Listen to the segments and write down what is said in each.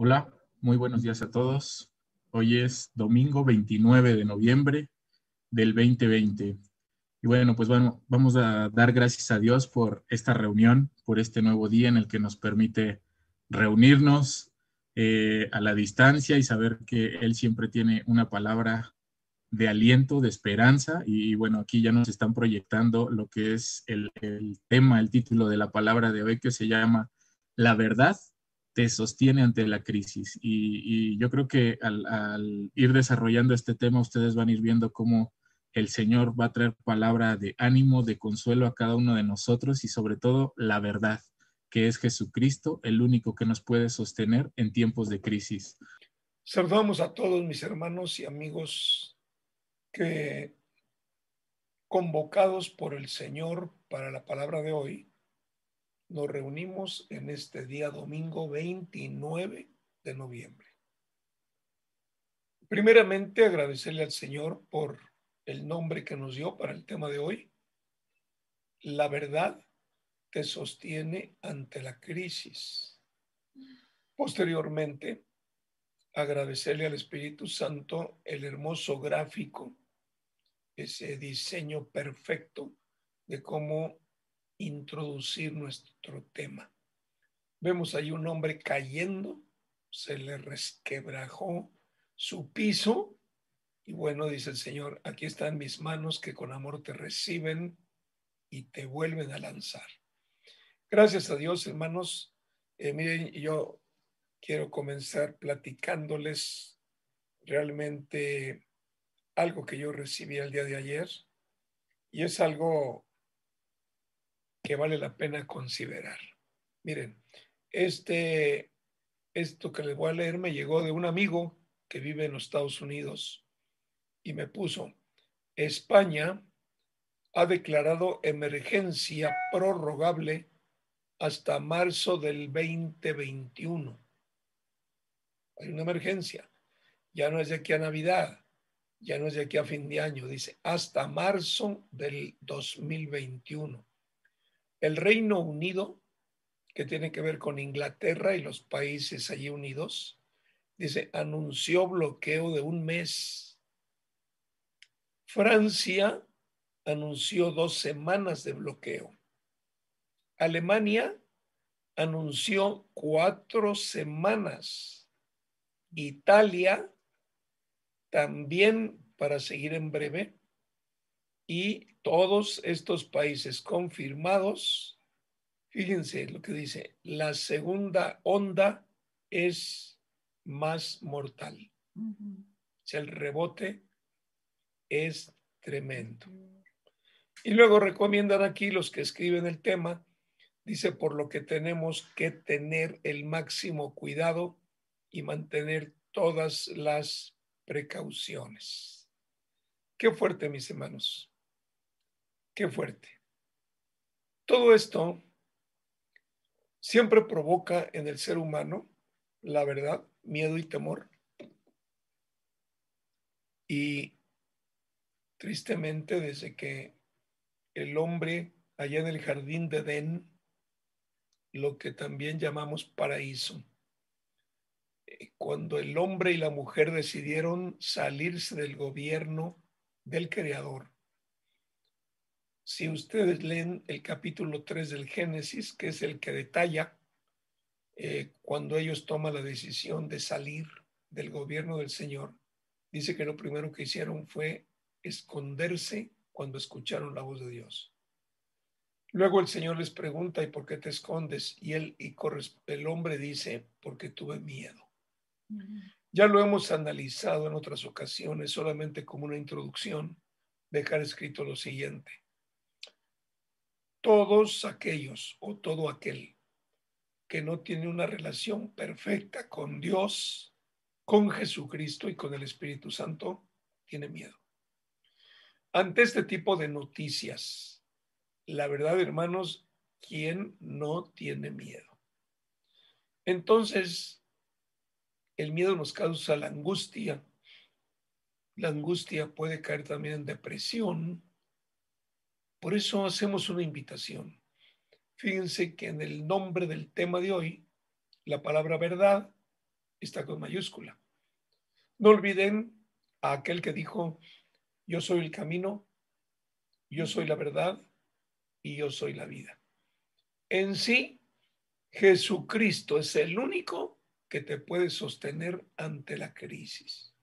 Hola, muy buenos días a todos. Hoy es domingo 29 de noviembre del 2020. Y bueno, pues bueno, vamos a dar gracias a Dios por esta reunión, por este nuevo día en el que nos permite reunirnos eh, a la distancia y saber que Él siempre tiene una palabra de aliento, de esperanza. Y, bueno, aquí ya nos están proyectando lo que es el, el tema, el título de la palabra de hoy que se llama La verdad te sostiene ante la crisis. Y, yo creo que al, ir desarrollando este tema, ustedes van a ir viendo cómo el Señor va a traer palabra de ánimo, de consuelo a cada uno de nosotros y sobre todo la verdad, que es Jesucristo, el único que nos puede sostener en tiempos de crisis. Saludamos a todos mis hermanos y amigos que convocados por el Señor para la palabra de hoy, nos reunimos en este día domingo 29 de noviembre. Primeramente, agradecerle al Señor por el nombre que nos dio para el tema de hoy. La verdad te sostiene ante la crisis. Posteriormente, agradecerle al Espíritu Santo el hermoso gráfico, ese diseño perfecto de cómo introducir nuestro tema. Vemos ahí un hombre cayendo, se le resquebrajó su piso y bueno, dice el Señor, aquí están mis manos que con amor te reciben y te vuelven a lanzar. Gracias a Dios, hermanos. Eh, miren, yo quiero comenzar platicándoles realmente algo que yo recibí el día de ayer y es algo que vale la pena considerar. Miren, este, esto que les voy a leer me llegó de un amigo que vive en los Estados Unidos y me puso, España ha declarado emergencia prorrogable hasta marzo del 2021. Hay una emergencia. Ya no es de aquí a Navidad, ya no es de aquí a fin de año, dice, hasta marzo del 2021. El Reino Unido, que tiene que ver con Inglaterra y los países allí unidos, dice, anunció bloqueo de un mes. Francia anunció dos semanas de bloqueo. Alemania anunció cuatro semanas. Italia también, para seguir en breve, y todos estos países confirmados, fíjense lo que dice, la segunda onda es más mortal. O sea, el rebote es tremendo. Y luego recomiendan aquí los que escriben el tema, dice, por lo que tenemos que tener el máximo cuidado y mantener todas las precauciones. Qué fuerte, mis hermanos. Qué fuerte. Todo esto siempre provoca en el ser humano, la verdad, miedo y temor. Y tristemente, desde que el hombre allá en el jardín de Edén, lo que también llamamos paraíso, eh, cuando el hombre y la mujer decidieron salirse del gobierno del Creador, si ustedes leen el capítulo 3 del Génesis, que es el que detalla eh, cuando ellos toman la decisión de salir del gobierno del Señor, dice que lo primero que hicieron fue esconderse cuando escucharon la voz de Dios. Luego el Señor les pregunta, ¿y por qué te escondes? Y él y el hombre dice, porque tuve miedo. Ya lo hemos analizado en otras ocasiones, solamente como una introducción, dejar escrito lo siguiente todos aquellos o todo aquel que no tiene una relación perfecta con Dios, con Jesucristo y con el Espíritu Santo, tiene miedo. Ante este tipo de noticias, la verdad, hermanos, ¿quién no tiene miedo? Entonces, el miedo nos causa la angustia. La angustia puede caer también en depresión, por eso hacemos una invitación. Fíjense que en el nombre del tema de hoy, la palabra verdad está con mayúscula. No olviden a aquel que dijo, yo soy el camino, yo soy la verdad y yo soy la vida. En sí, Jesucristo es el único que te puede sostener ante la crisis.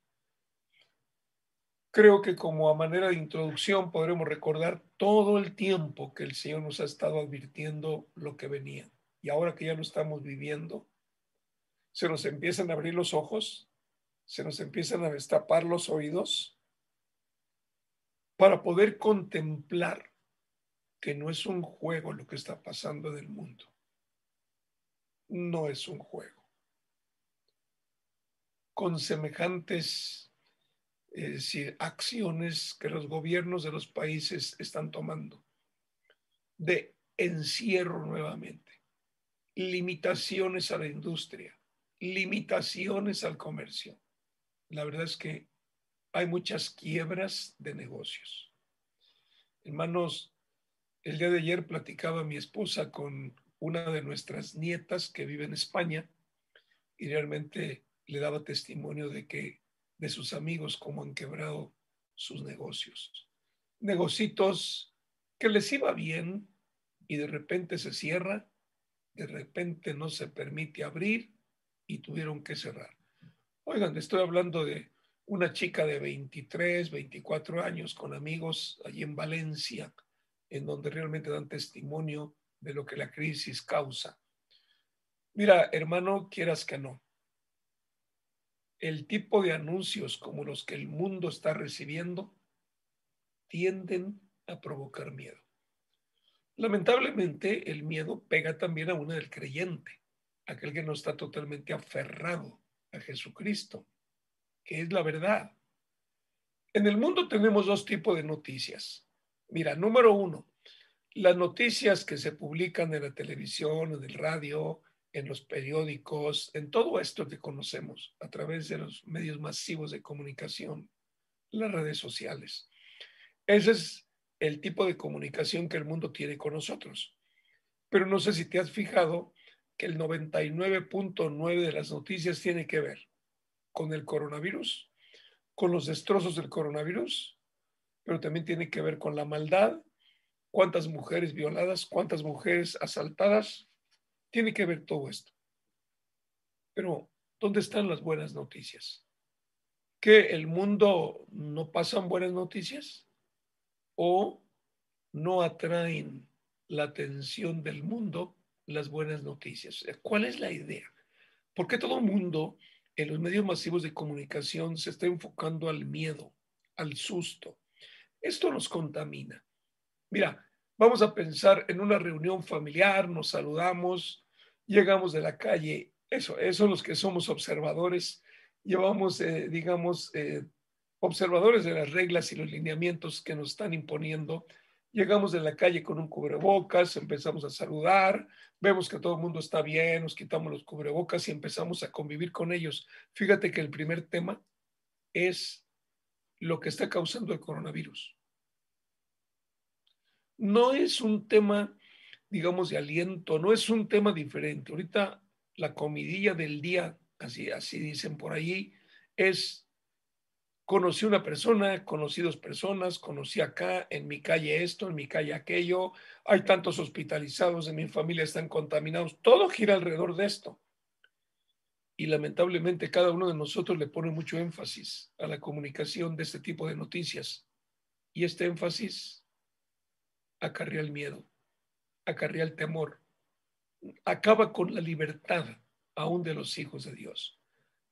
Creo que como a manera de introducción podremos recordar todo el tiempo que el Señor nos ha estado advirtiendo lo que venía. Y ahora que ya lo estamos viviendo, se nos empiezan a abrir los ojos, se nos empiezan a destapar los oídos para poder contemplar que no es un juego lo que está pasando en el mundo. No es un juego. Con semejantes acciones que los gobiernos de los países están tomando de encierro nuevamente, limitaciones a la industria, limitaciones al comercio. La verdad es que hay muchas quiebras de negocios. Hermanos, el día de ayer platicaba mi esposa con una de nuestras nietas que vive en España y realmente le daba testimonio de que de sus amigos cómo han quebrado sus negocios. Negocitos que les iba bien y de repente se cierra, de repente no se permite abrir y tuvieron que cerrar. Oigan, estoy hablando de una chica de 23, 24 años con amigos allí en Valencia, en donde realmente dan testimonio de lo que la crisis causa. Mira, hermano, quieras que no, el tipo de anuncios como los que el mundo está recibiendo tienden a provocar miedo. Lamentablemente, el miedo pega también a uno del creyente, aquel que no está totalmente aferrado a Jesucristo, que es la verdad. En el mundo tenemos dos tipos de noticias. Mira, número uno, las noticias que se publican en la televisión, en el radio, en los periódicos, en todo esto que conocemos a través de los medios masivos de comunicación, las redes sociales. Ese es el tipo de comunicación que el mundo tiene con nosotros. Pero no sé si te has fijado que el 99.9 de las noticias tiene que ver con el coronavirus, con los destrozos del coronavirus, pero también tiene que ver con la maldad, cuántas mujeres violadas, cuántas mujeres asaltadas, tiene que ver todo esto. Pero, ¿dónde están las buenas noticias? ¿Que el mundo no pasan buenas noticias? ¿O no atraen la atención del mundo las buenas noticias? ¿Cuál es la idea? ¿Por qué todo el mundo en los medios masivos de comunicación se está enfocando al miedo, al susto? Esto nos contamina. Mira, vamos a pensar en una reunión familiar, nos saludamos, llegamos de la calle, eso, eso los que somos observadores, llevamos, eh, digamos, eh, observadores de las reglas y los lineamientos que nos están imponiendo. Llegamos de la calle con un cubrebocas, empezamos a saludar, vemos que todo el mundo está bien, nos quitamos los cubrebocas y empezamos a convivir con ellos. Fíjate que el primer tema es lo que está causando el coronavirus. No es un tema digamos, de aliento, no es un tema diferente. Ahorita la comidilla del día, así, así dicen por allí, es conocí una persona, conocí dos personas, conocí acá, en mi calle esto, en mi calle aquello, hay tantos hospitalizados, en mi familia están contaminados, todo gira alrededor de esto. Y lamentablemente cada uno de nosotros le pone mucho énfasis a la comunicación de este tipo de noticias. Y este énfasis acarrea el miedo acarrea el temor, acaba con la libertad aún de los hijos de Dios.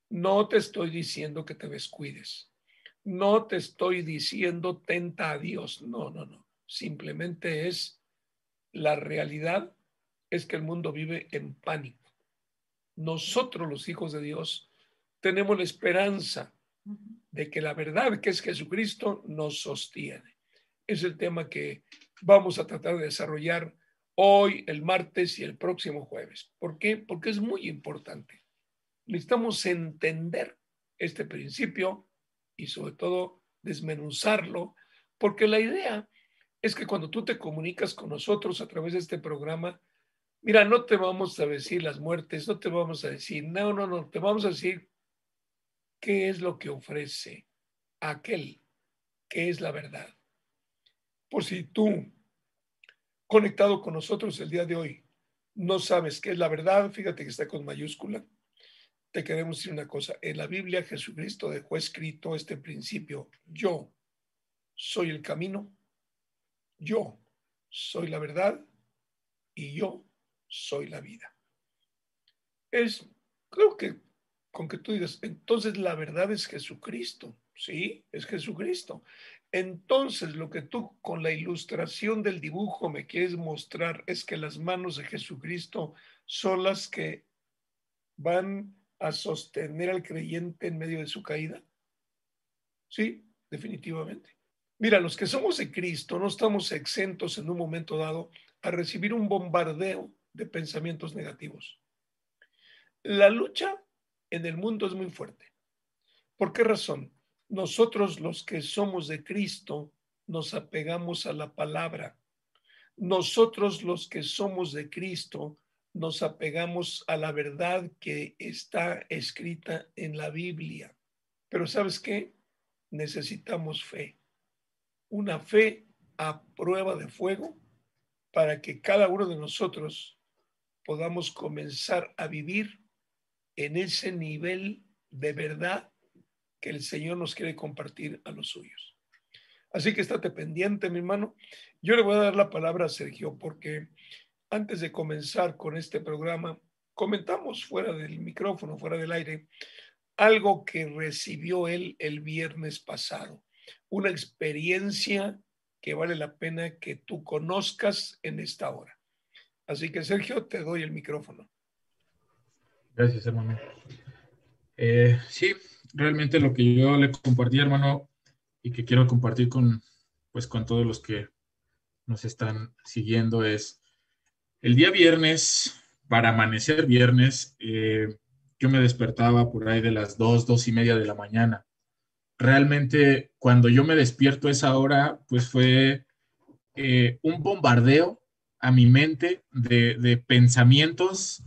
No te estoy diciendo que te descuides. No te estoy diciendo tenta a Dios. No, no, no. Simplemente es la realidad es que el mundo vive en pánico. Nosotros los hijos de Dios tenemos la esperanza de que la verdad que es Jesucristo nos sostiene. Es el tema que vamos a tratar de desarrollar hoy, el martes y el próximo jueves. ¿Por qué? Porque es muy importante. Necesitamos entender este principio y sobre todo desmenuzarlo, porque la idea es que cuando tú te comunicas con nosotros a través de este programa, Mira, no te vamos a decir las muertes, no te vamos a decir, no, no, no, te vamos a decir qué es lo que ofrece aquel que es la verdad. Por si tú, conectado con nosotros el día de hoy, no sabes qué es la verdad, fíjate que está con mayúscula. Te queremos decir una cosa. En la Biblia Jesucristo dejó escrito este principio. Yo soy el camino, yo soy la verdad y yo soy la vida. Es, creo que con que tú digas, entonces la verdad es Jesucristo. Sí, es Jesucristo. Entonces lo que tú con la ilustración del dibujo me quieres mostrar es que las manos de Jesucristo son las que van a sostener al creyente en medio de su caída. Sí, definitivamente. Mira, los que somos de Cristo no estamos exentos en un momento dado a recibir un bombardeo de pensamientos negativos. La lucha en el mundo es muy fuerte. ¿Por qué razón? Nosotros los que somos de Cristo nos apegamos a la palabra. Nosotros los que somos de Cristo nos apegamos a la verdad que está escrita en la Biblia. Pero ¿sabes qué? Necesitamos fe. Una fe a prueba de fuego para que cada uno de nosotros podamos comenzar a vivir en ese nivel de verdad que el Señor nos quiere compartir a los suyos. Así que estate pendiente, mi hermano. Yo le voy a dar la palabra a Sergio porque antes de comenzar con este programa, comentamos fuera del micrófono, fuera del aire, algo que recibió él el viernes pasado, una experiencia que vale la pena que tú conozcas en esta hora. Así que Sergio, te doy el micrófono. Gracias, hermano. Eh, sí, realmente lo que yo le compartí, hermano, y que quiero compartir con, pues, con todos los que nos están siguiendo es, el día viernes, para amanecer viernes, eh, yo me despertaba por ahí de las dos, dos y media de la mañana. Realmente, cuando yo me despierto esa hora, pues fue eh, un bombardeo a mi mente de, pensamientos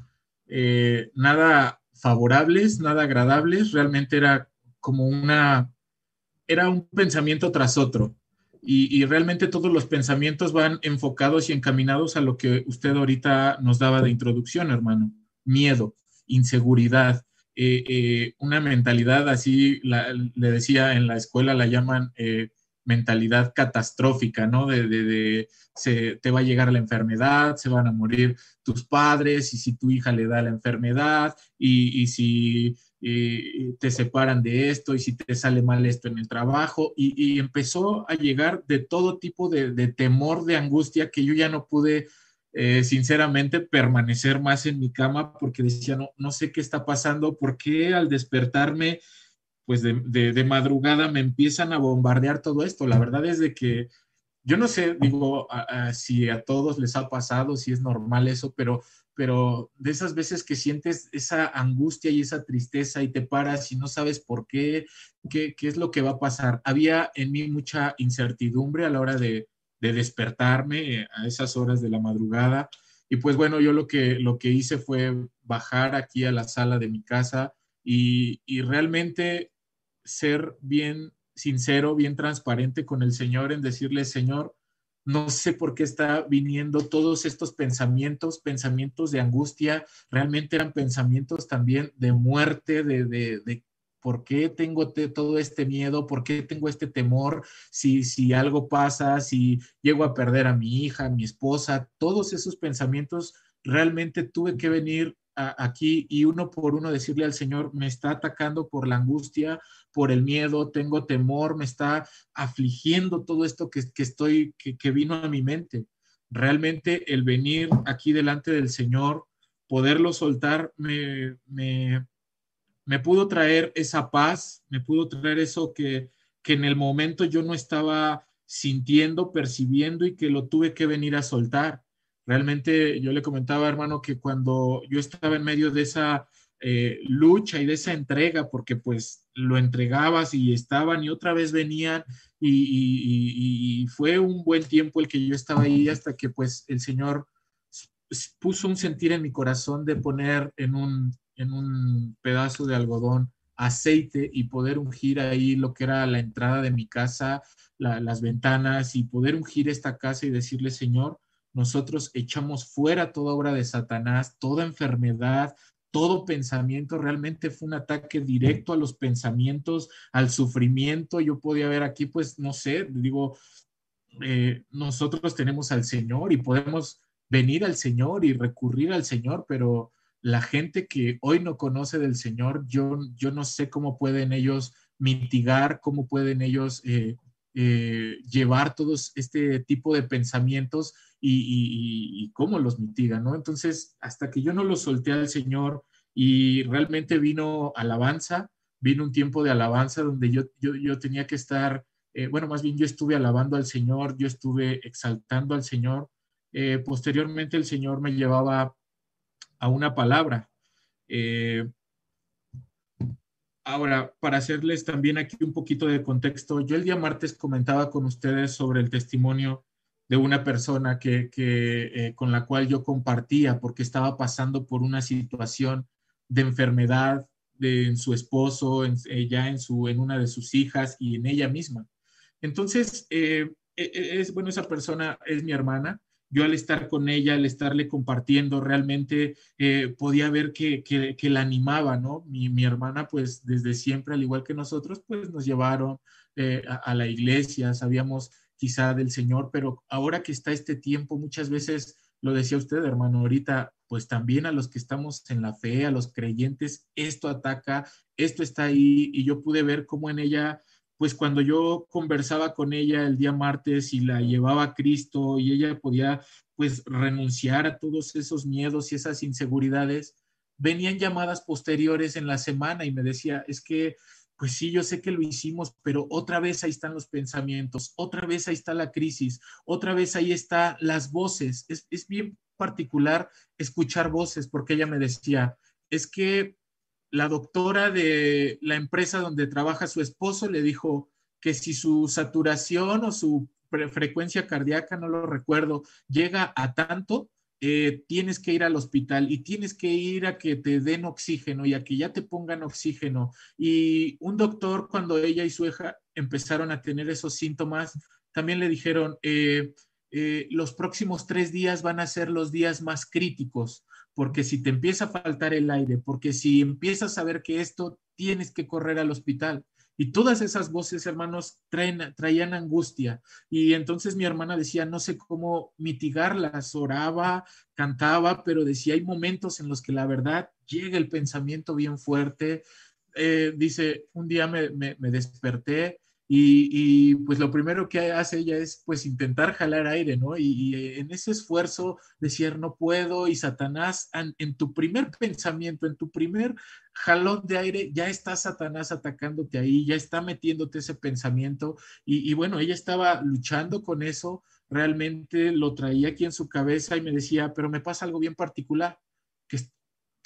eh, nada favorables, nada agradables, realmente era como una, era un pensamiento tras otro. Y, realmente todos los pensamientos van enfocados y encaminados a lo que usted ahorita nos daba de introducción, hermano. Miedo, inseguridad, eh, eh, una mentalidad así, le decía en la escuela, la llaman mentalidad catastrófica, ¿no? De, de, se, te va a llegar la enfermedad, se van a morir tus padres, y si tu hija le da la enfermedad, y, y si te separan de esto, y si te sale mal esto en el trabajo, y, empezó a llegar de todo tipo de, de, temor, de angustia, que yo ya no pude, eh, sinceramente, permanecer más en mi cama, porque decía, no, no sé qué está pasando, ¿por qué al despertarme pues de, madrugada me empiezan a bombardear todo esto. La verdad es de que yo no sé, digo, si a todos les ha pasado, si es normal eso, pero, pero de esas veces que sientes esa angustia y esa tristeza y te paras y no sabes por qué, qué, qué es lo que va a pasar. Había en mí mucha incertidumbre a la hora de, de despertarme eh, a esas horas de la madrugada. Y pues bueno, yo lo que, lo que hice fue bajar aquí a la sala de mi casa y, y realmente ser bien sincero, bien transparente con el Señor en decirle, Señor, no sé por qué está viniendo todos estos pensamientos, pensamientos de angustia, realmente eran pensamientos también de muerte, de, de, por qué tengo todo este miedo, por qué tengo este temor, si, si algo pasa, si llego a perder a mi hija, a mi esposa, todos esos pensamientos realmente tuve que venir aquí y uno por uno decirle al Señor, me está atacando por la angustia, por el miedo, tengo temor, me está afligiendo todo esto que, estoy, que, vino a mi mente. Realmente el venir aquí delante del Señor, poderlo soltar, me, me, me pudo traer esa paz, me pudo traer eso que, que en el momento yo no estaba sintiendo, percibiendo y que lo tuve que venir a soltar. Realmente yo le comentaba, hermano, que cuando yo estaba en medio de esa eh, lucha y de esa entrega, porque pues lo entregabas y estaban y otra vez venían y, fue un buen tiempo el que yo estaba ahí hasta que pues el Señor puso un sentir en mi corazón de poner en un, en un pedazo de algodón aceite y poder ungir ahí lo que era la entrada de mi casa, las ventanas y poder ungir esta casa y decirle, Señor, nosotros echamos fuera toda obra de Satanás, toda enfermedad, todo pensamiento, realmente fue un ataque directo a los pensamientos, al sufrimiento. Yo podía ver aquí, pues, no sé, digo, eh, nosotros tenemos al Señor y podemos venir al Señor y recurrir al Señor, pero la gente que hoy no conoce del Señor, yo, yo no sé cómo pueden ellos mitigar, cómo pueden ellos eh, eh, llevar todos este tipo de pensamientos y, cómo los mitigan, ¿no? Entonces, hasta que yo no los solté al Señor y realmente vino alabanza, vino un tiempo de alabanza donde yo, yo, tenía que estar, eh, bueno, más bien yo estuve alabando al Señor, yo estuve exaltando al Señor eh, posteriormente el Señor me llevaba a una palabra. Ahora, para hacerles también aquí un poquito de contexto, yo el día martes comentaba con ustedes sobre el testimonio de una persona que, eh, con la cual yo compartía porque estaba pasando por una situación de enfermedad en su esposo, en, ya en, su, en una de sus hijas y en ella misma. Entonces, e, e, es bueno, esa persona es mi hermana, yo al estar con ella, al estarle compartiendo, realmente eh, podía ver que, que, la animaba, ¿no? Mi, mi, hermana, pues desde siempre, al igual que nosotros, pues nos llevaron eh, a, la iglesia, sabíamos quizá del Señor, pero ahora que está este tiempo, muchas veces, lo decía usted, hermano, ahorita, pues también a los que estamos en la fe, a los creyentes, esto ataca, esto está ahí, y yo pude ver cómo en ella pues cuando yo conversaba con ella el día martes y la llevaba a Cristo y ella podía pues renunciar a todos esos miedos y esas inseguridades, venían llamadas posteriores en la semana y me decía, es que, pues sí, yo sé que lo hicimos, pero otra vez ahí están los pensamientos, otra vez ahí está la crisis, otra vez ahí están las voces. Es, es bien particular escuchar voces porque ella me decía, es que la doctora de la empresa donde trabaja su esposo le dijo que si su saturación o su frecuencia cardíaca, no lo recuerdo, llega a tanto, eh, tienes que ir al hospital y tienes que ir a que te den oxígeno y a que ya te pongan oxígeno. Y un doctor, cuando ella y su hija empezaron a tener esos síntomas, también le dijeron, eh, eh, los próximos tres días van a ser los días más críticos porque si te empieza a faltar el aire, porque si empiezas a ver que esto tienes que correr al hospital. Y todas esas voces, hermanos, traían angustia. Y entonces mi hermana decía, no sé cómo mitigarlas, oraba, cantaba, pero decía, hay momentos en los que la verdad llega el pensamiento bien fuerte. Eh, dice, un día me, me desperté y, pues lo primero que hace ella es pues intentar jalar aire, ¿no? Y, en ese esfuerzo decir no puedo y Satanás en, tu primer pensamiento, en tu primer jalón de aire, ya está Satanás atacándote ahí, ya está metiéndote ese pensamiento y, bueno, ella estaba luchando con eso, realmente lo traía aquí en su cabeza y me decía, pero me pasa algo bien particular,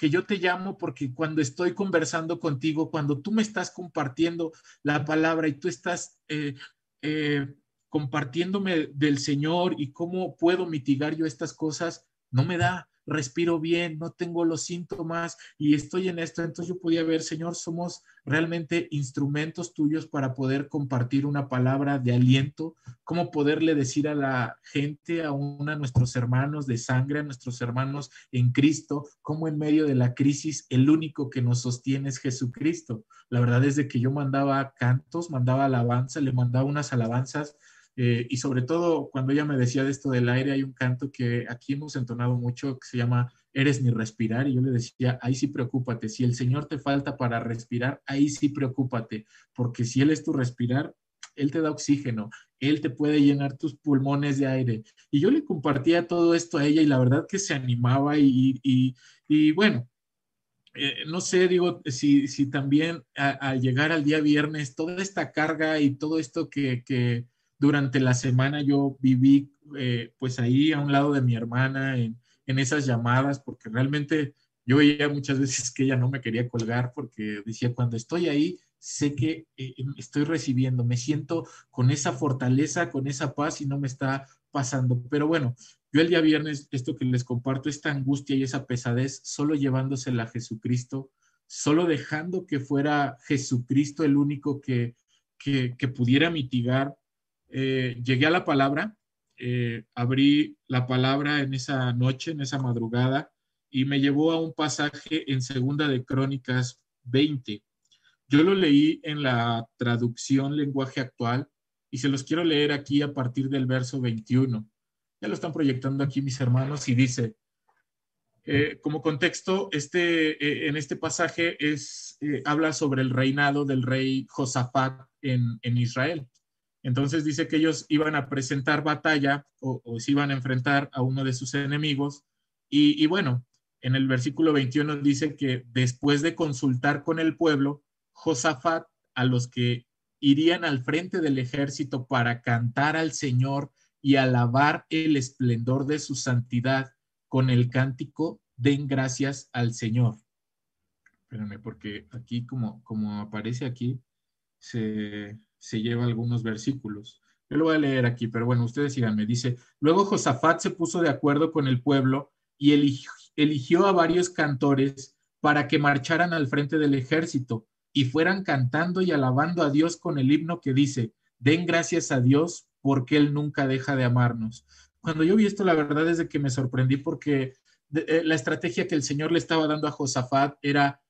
que yo te llamo porque cuando estoy conversando contigo, cuando tú me estás compartiendo la palabra y tú estás eh, eh, compartiéndome del Señor y cómo puedo mitigar yo estas cosas, no me da respiro bien, no tengo los síntomas y estoy en esto. Entonces yo podía ver, Señor, somos realmente instrumentos tuyos para poder compartir una palabra de aliento, cómo poderle decir a la gente, a uno de nuestros hermanos de sangre, a nuestros hermanos en Cristo, cómo en medio de la crisis el único que nos sostiene es Jesucristo. La verdad es de que yo mandaba cantos, mandaba alabanza, le mandaba unas alabanzas eh, y sobre todo cuando ella me decía de esto del aire, hay un canto que aquí hemos entonado mucho que se llama Eres mi respirar. Y yo le decía, ahí sí preocúpate. Si el Señor te falta para respirar, ahí sí preocúpate. Porque si Él es tu respirar, Él te da oxígeno, Él te puede llenar tus pulmones de aire. Y yo le compartía todo esto a ella y la verdad que se animaba y, y, bueno, eh, no sé, digo, si, si también al llegar al día viernes, toda esta carga y todo esto que, que, durante la semana yo viví eh, pues ahí a un lado de mi hermana en, esas llamadas, porque realmente yo veía muchas veces que ella no me quería colgar porque decía, cuando estoy ahí, sé que eh, estoy recibiendo, me siento con esa fortaleza, con esa paz y no me está pasando. Pero bueno, Yo el día viernes, esto que les comparto, esta angustia y esa pesadez, solo llevándosela a Jesucristo, solo dejando que fuera Jesucristo el único que, que, pudiera mitigar. Eh, llegué a la palabra, eh, abrí la palabra en esa noche, en esa madrugada, y me llevó a un pasaje en Segunda de Crónicas 20. Yo lo leí en la traducción lenguaje actual y se los quiero leer aquí a partir del verso 21. Ya lo están proyectando aquí mis hermanos y dice, eh, como contexto, este, en este pasaje es, habla sobre el reinado del rey Josafat en, en, Israel. Entonces dice que ellos iban a presentar batalla o, se iban a enfrentar a uno de sus enemigos. Y, y bueno, en el versículo 21 dice que después de consultar con el pueblo, Josafat, a los que irían al frente del ejército para cantar al Señor y alabar el esplendor de su santidad con el cántico, den gracias al Señor. Espérame, porque aquí, como, como aparece aquí, se, se lleva algunos versículos. Yo lo voy a leer aquí, pero bueno, ustedes síganme. Dice, luego Josafat se puso de acuerdo con el pueblo y eligió, a varios cantores para que marcharan al frente del ejército y fueran cantando y alabando a Dios con el himno que dice, den gracias a Dios porque Él nunca deja de amarnos. Cuando yo vi esto, la verdad es de que me sorprendí porque eh, la estrategia que el Señor le estaba dando a Josafat era,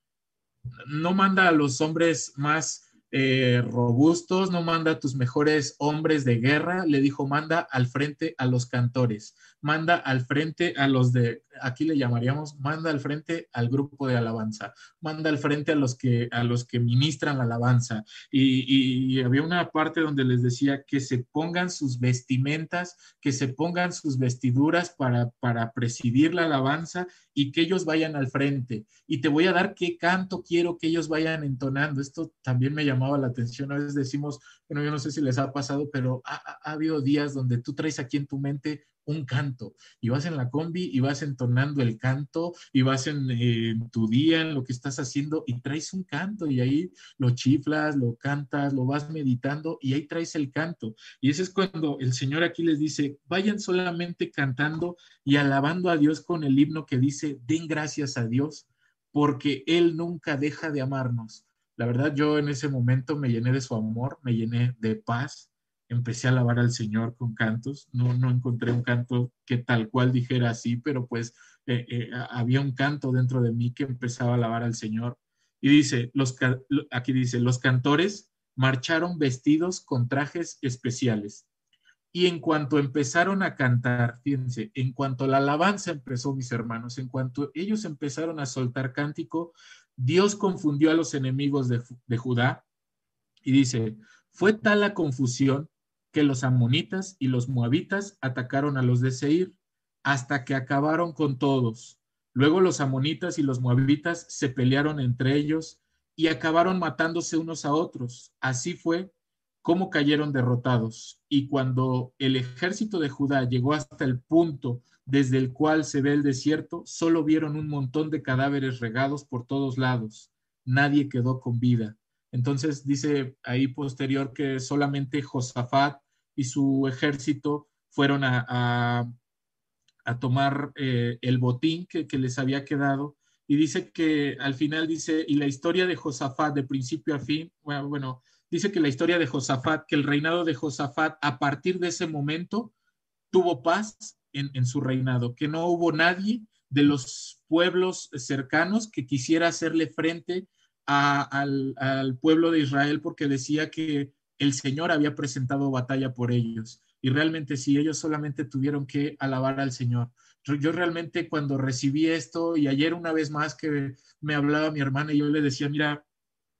no manda a los hombres más eh, robustos, no manda tus mejores hombres de guerra, le dijo, manda al frente a los cantores, manda al frente a los de, aquí le llamaríamos, manda al frente al grupo de alabanza, manda al frente a los que, a los que ministran la alabanza. Y, había una parte donde les decía que se pongan sus vestimentas, que se pongan sus vestiduras para, para presidir la alabanza y que ellos vayan al frente. Y te voy a dar qué canto quiero que ellos vayan entonando. Esto también me llamaba la atención. A veces decimos, bueno, yo no sé si les ha pasado, pero ha habido días donde tú traes aquí en tu mente un canto y vas en la combi y vas entonando el canto y vas en, tu día, en lo que estás haciendo y traes un canto y ahí lo chiflas, lo cantas, lo vas meditando y ahí traes el canto. Y ese es cuando el Señor aquí les dice, vayan solamente cantando y alabando a Dios con el himno que dice, den gracias a Dios porque Él nunca deja de amarnos. La verdad, yo en ese momento me llené de su amor, me llené de paz, empecé a alabar al Señor con cantos. No, no encontré un canto que tal cual dijera así, pero pues eh, eh, había un canto dentro de mí que empezaba a alabar al Señor. Y dice, los, aquí dice, los cantores marcharon vestidos con trajes especiales. Y en cuanto empezaron a cantar, fíjense, en cuanto la alabanza empezó, mis hermanos, en cuanto ellos empezaron a soltar cántico, Dios confundió a los enemigos de, de Judá y dice, fue tal la confusión que los amonitas y los moabitas atacaron a los de Seir hasta que acabaron con todos. Luego los amonitas y los moabitas se pelearon entre ellos y acabaron matándose unos a otros. Así fue como cayeron derrotados. Y cuando el ejército de Judá llegó hasta el punto desde el cual se ve el desierto, solo vieron un montón de cadáveres regados por todos lados. Nadie quedó con vida. Entonces dice ahí posterior que solamente Josafat y su ejército fueron a, a, tomar eh, el botín que, que, les había quedado. Y dice que al final dice, y la historia de Josafat de principio a fin, bueno, bueno, dice que la historia de Josafat, que el reinado de Josafat a partir de ese momento tuvo paz en, en su reinado, que no hubo nadie de los pueblos cercanos que quisiera hacerle frente al, pueblo de Israel porque decía que el Señor había presentado batalla por ellos. Y realmente sí, ellos solamente tuvieron que alabar al Señor. Yo, realmente cuando recibí esto y ayer una vez más que me hablaba mi hermana y yo le decía, mira,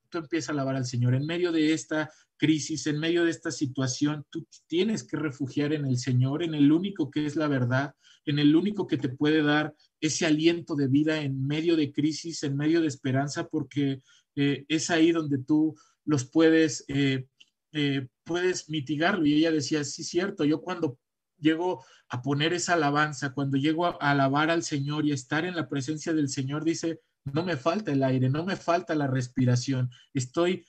tú empiezas a alabar al Señor. En medio de esta crisis, en medio de esta situación, tú tienes que refugiar en el Señor, en el único que es la verdad, en el único que te puede dar ese aliento de vida en medio de crisis, en medio de esperanza, porque eh, es ahí donde tú los puedes, eh, eh, puedes mitigarlo. Y ella decía, sí, cierto, yo cuando llego a poner esa alabanza, cuando llego a, alabar al Señor y estar en la presencia del Señor, dice, no me falta el aire, no me falta la respiración, estoy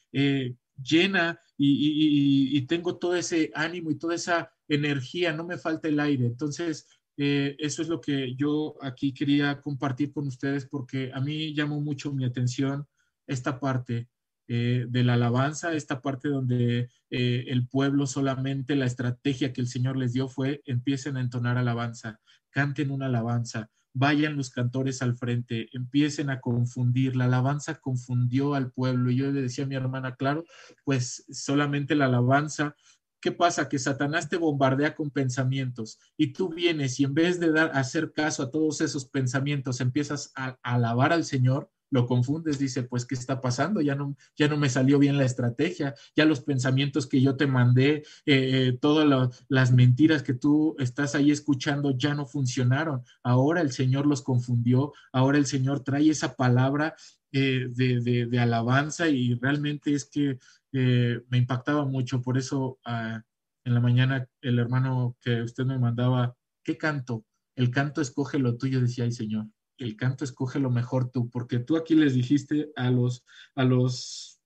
llena y, y, tengo todo ese ánimo y toda esa energía, no me falta el aire. Entonces, eh, eso es lo que yo aquí quería compartir con ustedes porque a mí llamó mucho mi atención esta parte eh, de la alabanza, esta parte donde eh, el pueblo solamente la estrategia que el Señor les dio fue empiecen a entonar alabanza, canten una alabanza, vayan los cantores al frente, empiecen a confundir. La alabanza confundió al pueblo. Y yo le decía a mi hermana, claro, pues solamente la alabanza ¿Qué pasa? Que Satanás te bombardea con pensamientos y tú vienes y en vez de dar, hacer caso a todos esos pensamientos, empiezas a, alabar al Señor, lo confundes, dice, pues, ¿qué está pasando? Ya no, ya no me salió bien la estrategia, ya los pensamientos que yo te mandé, eh, eh, todas las mentiras que tú estás ahí escuchando ya no funcionaron. Ahora el Señor los confundió, ahora el Señor trae esa palabra eh, de, de, alabanza y realmente es que me impactaba mucho. Por eso ah, en la mañana el hermano que usted me mandaba, ¿qué canto? El canto escoge lo tuyo, decía el Señor. El canto escoge lo mejor tú, porque tú aquí les dijiste a los, a los,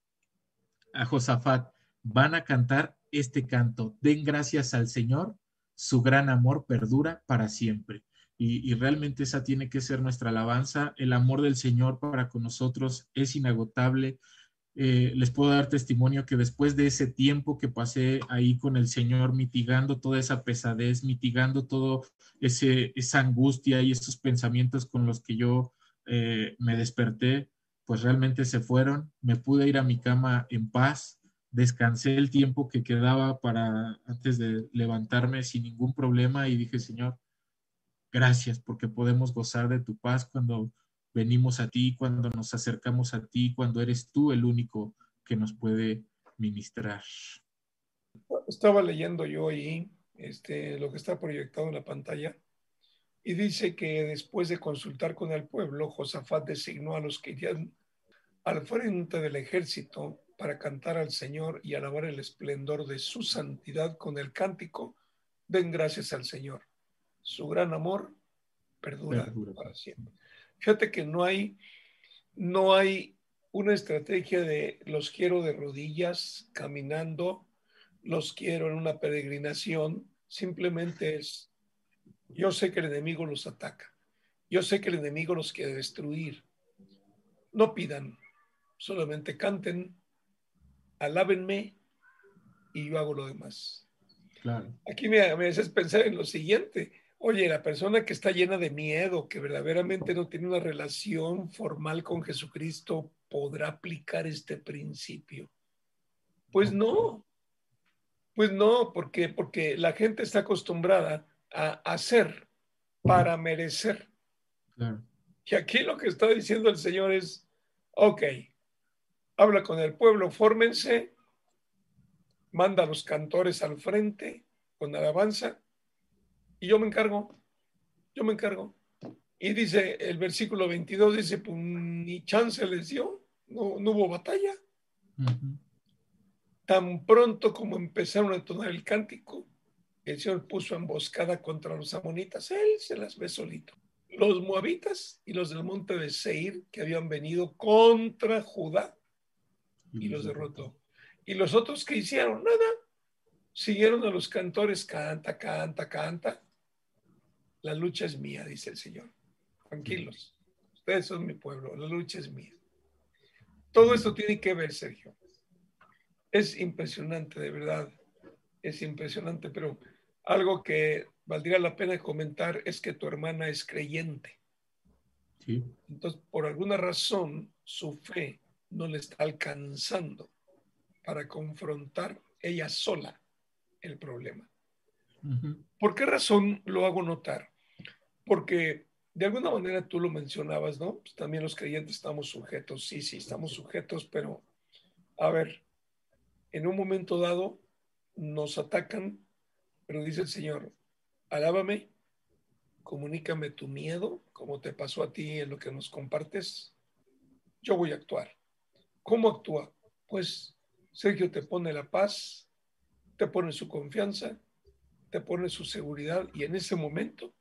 a Josafat, van a cantar este canto. Den gracias al Señor, su gran amor perdura para siempre. Y, y, realmente esa tiene que ser nuestra alabanza. El amor del Señor para con nosotros es inagotable. Eh, les puedo dar testimonio que después de ese tiempo que pasé ahí con el Señor, mitigando toda esa pesadez, mitigando todo ese, esa angustia y esos pensamientos con los que yo eh, me desperté, pues realmente se fueron. Me pude ir a mi cama en paz, descansé el tiempo que quedaba para antes de levantarme sin ningún problema y dije, Señor, gracias porque podemos gozar de tu paz cuando venimos a ti, cuando nos acercamos a ti, cuando eres tú el único que nos puede ministrar. Estaba leyendo yo ahí este, lo que está proyectado en la pantalla y dice que después de consultar con el pueblo, Josafat designó a los que irían al frente del ejército para cantar al Señor y alabar el esplendor de su santidad con el cántico, den gracias al Señor. Su gran amor perdura, perdura. para siempre. Fíjate que no hay, no hay una estrategia de los quiero de rodillas, caminando, los quiero en una peregrinación, simplemente es, yo sé que el enemigo los ataca, yo sé que el enemigo los quiere destruir. No pidan, solamente canten, alábenme y yo hago lo demás. Claro. Aquí me, me haces pensar en lo siguiente Oye, la persona que está llena de miedo, que verdaderamente no tiene una relación formal con Jesucristo, ¿podrá aplicar este principio? Pues no, pues no, porque, porque la gente está acostumbrada a hacer para merecer. Y aquí lo que está diciendo el Señor es, ok, habla con el pueblo, fórmense, manda a los cantores al frente con alabanza y yo me encargo, yo me encargo. Y dice el versículo 22, dice, pues ni chance les dio, no, hubo batalla. Tan pronto como empezaron a entonar el cántico, el Señor puso emboscada contra los amonitas, él se las ve solito. Los moabitas y los del monte de Seir que habían venido contra Judá y los derrotó. Y los otros que hicieron nada, siguieron a los cantores, canta, canta, canta, la lucha es mía, dice el Señor. Tranquilos, ustedes son mi pueblo, la lucha es mía. Todo esto tiene que ver, Sergio. Es impresionante, de verdad, es impresionante, pero algo que valdría la pena comentar es que tu hermana es creyente. Sí. Entonces, por alguna razón, su fe no le está alcanzando para confrontar ella sola el problema. ¿Por qué razón lo hago notar? Porque de alguna manera tú lo mencionabas, ¿no? Pues también los creyentes estamos sujetos, sí, sí, estamos sujetos, pero a ver, en un momento dado nos atacan, pero dice el Señor, alábame, comunícame tu miedo, como te pasó a ti en lo que nos compartes, yo voy a actuar. ¿Cómo actúa? Pues Sergio te pone la paz, te pone su confianza, te pone su seguridad y en ese momento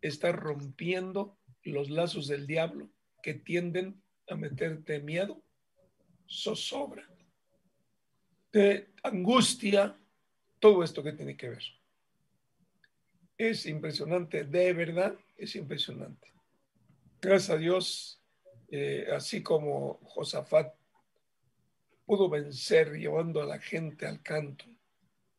está rompiendo los lazos del diablo que tienden a meterte miedo, zozobra, de angustia, todo esto que tiene que ver. Es impresionante, de verdad es impresionante. Gracias a Dios, eh, así como Josafat pudo vencer llevando a la gente al canto,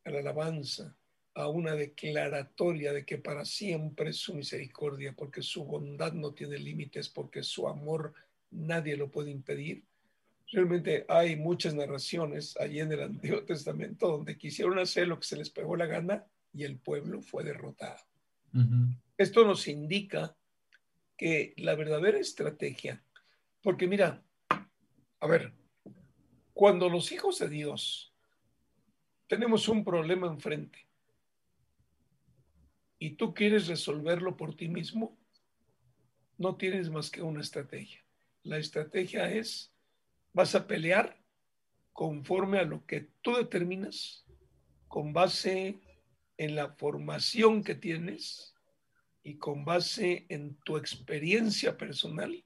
a la alabanza, a una declaratoria de que para siempre es su misericordia, porque su bondad no tiene límites, porque su amor nadie lo puede impedir. Realmente hay muchas narraciones allí en el Antiguo Testamento donde quisieron hacer lo que se les pegó la gana y el pueblo fue derrotado. Esto nos indica que la verdadera estrategia, porque mira, a ver, cuando los hijos de Dios tenemos un problema enfrente y tú quieres resolverlo por ti mismo, no tienes más que una estrategia. La estrategia es, vas a pelear conforme a lo que tú determinas, con base en la formación que tienes y con base en tu experiencia personal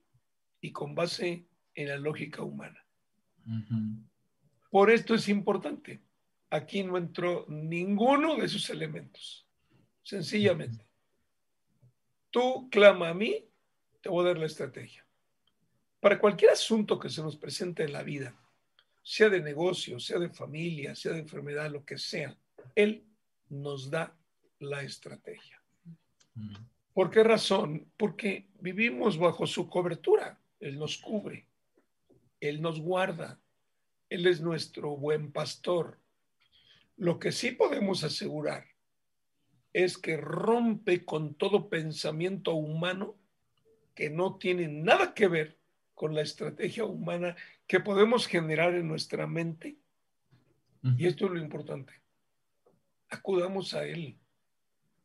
y con base en la lógica humana. Por esto es importante. Aquí no entró ninguno de esos elementos. Sencillamente. Tú clama a mí, te voy a dar la estrategia. Para cualquier asunto que se nos presente en la vida, sea de negocio, sea de familia, sea de enfermedad, lo que sea, Él nos da la estrategia. ¿Por qué razón? Porque vivimos bajo su cobertura. Él nos cubre, Él nos guarda, Él es nuestro buen pastor. Lo que sí podemos asegurar es que rompe con todo pensamiento humano que no tiene nada que ver con la estrategia humana que podemos generar en nuestra mente. Y esto es lo importante. Acudamos a Él.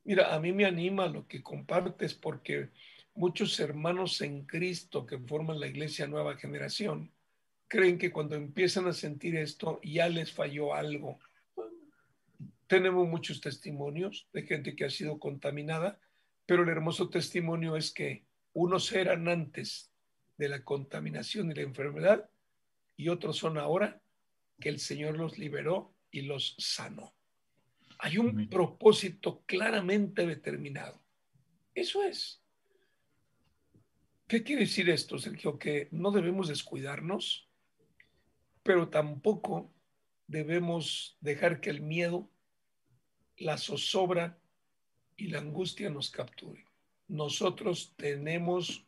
Mira, a mí me anima lo que compartes porque muchos hermanos en Cristo que forman la iglesia nueva generación creen que cuando empiezan a sentir esto ya les falló algo. Tenemos muchos testimonios de gente que ha sido contaminada, pero el hermoso testimonio es que unos eran antes de la contaminación y la enfermedad y otros son ahora que el Señor los liberó y los sanó. Hay un propósito claramente determinado. Eso es. ¿Qué quiere decir esto, Sergio? Que no debemos descuidarnos, pero tampoco debemos dejar que el miedo, la zozobra y la angustia nos capturen. Nosotros tenemos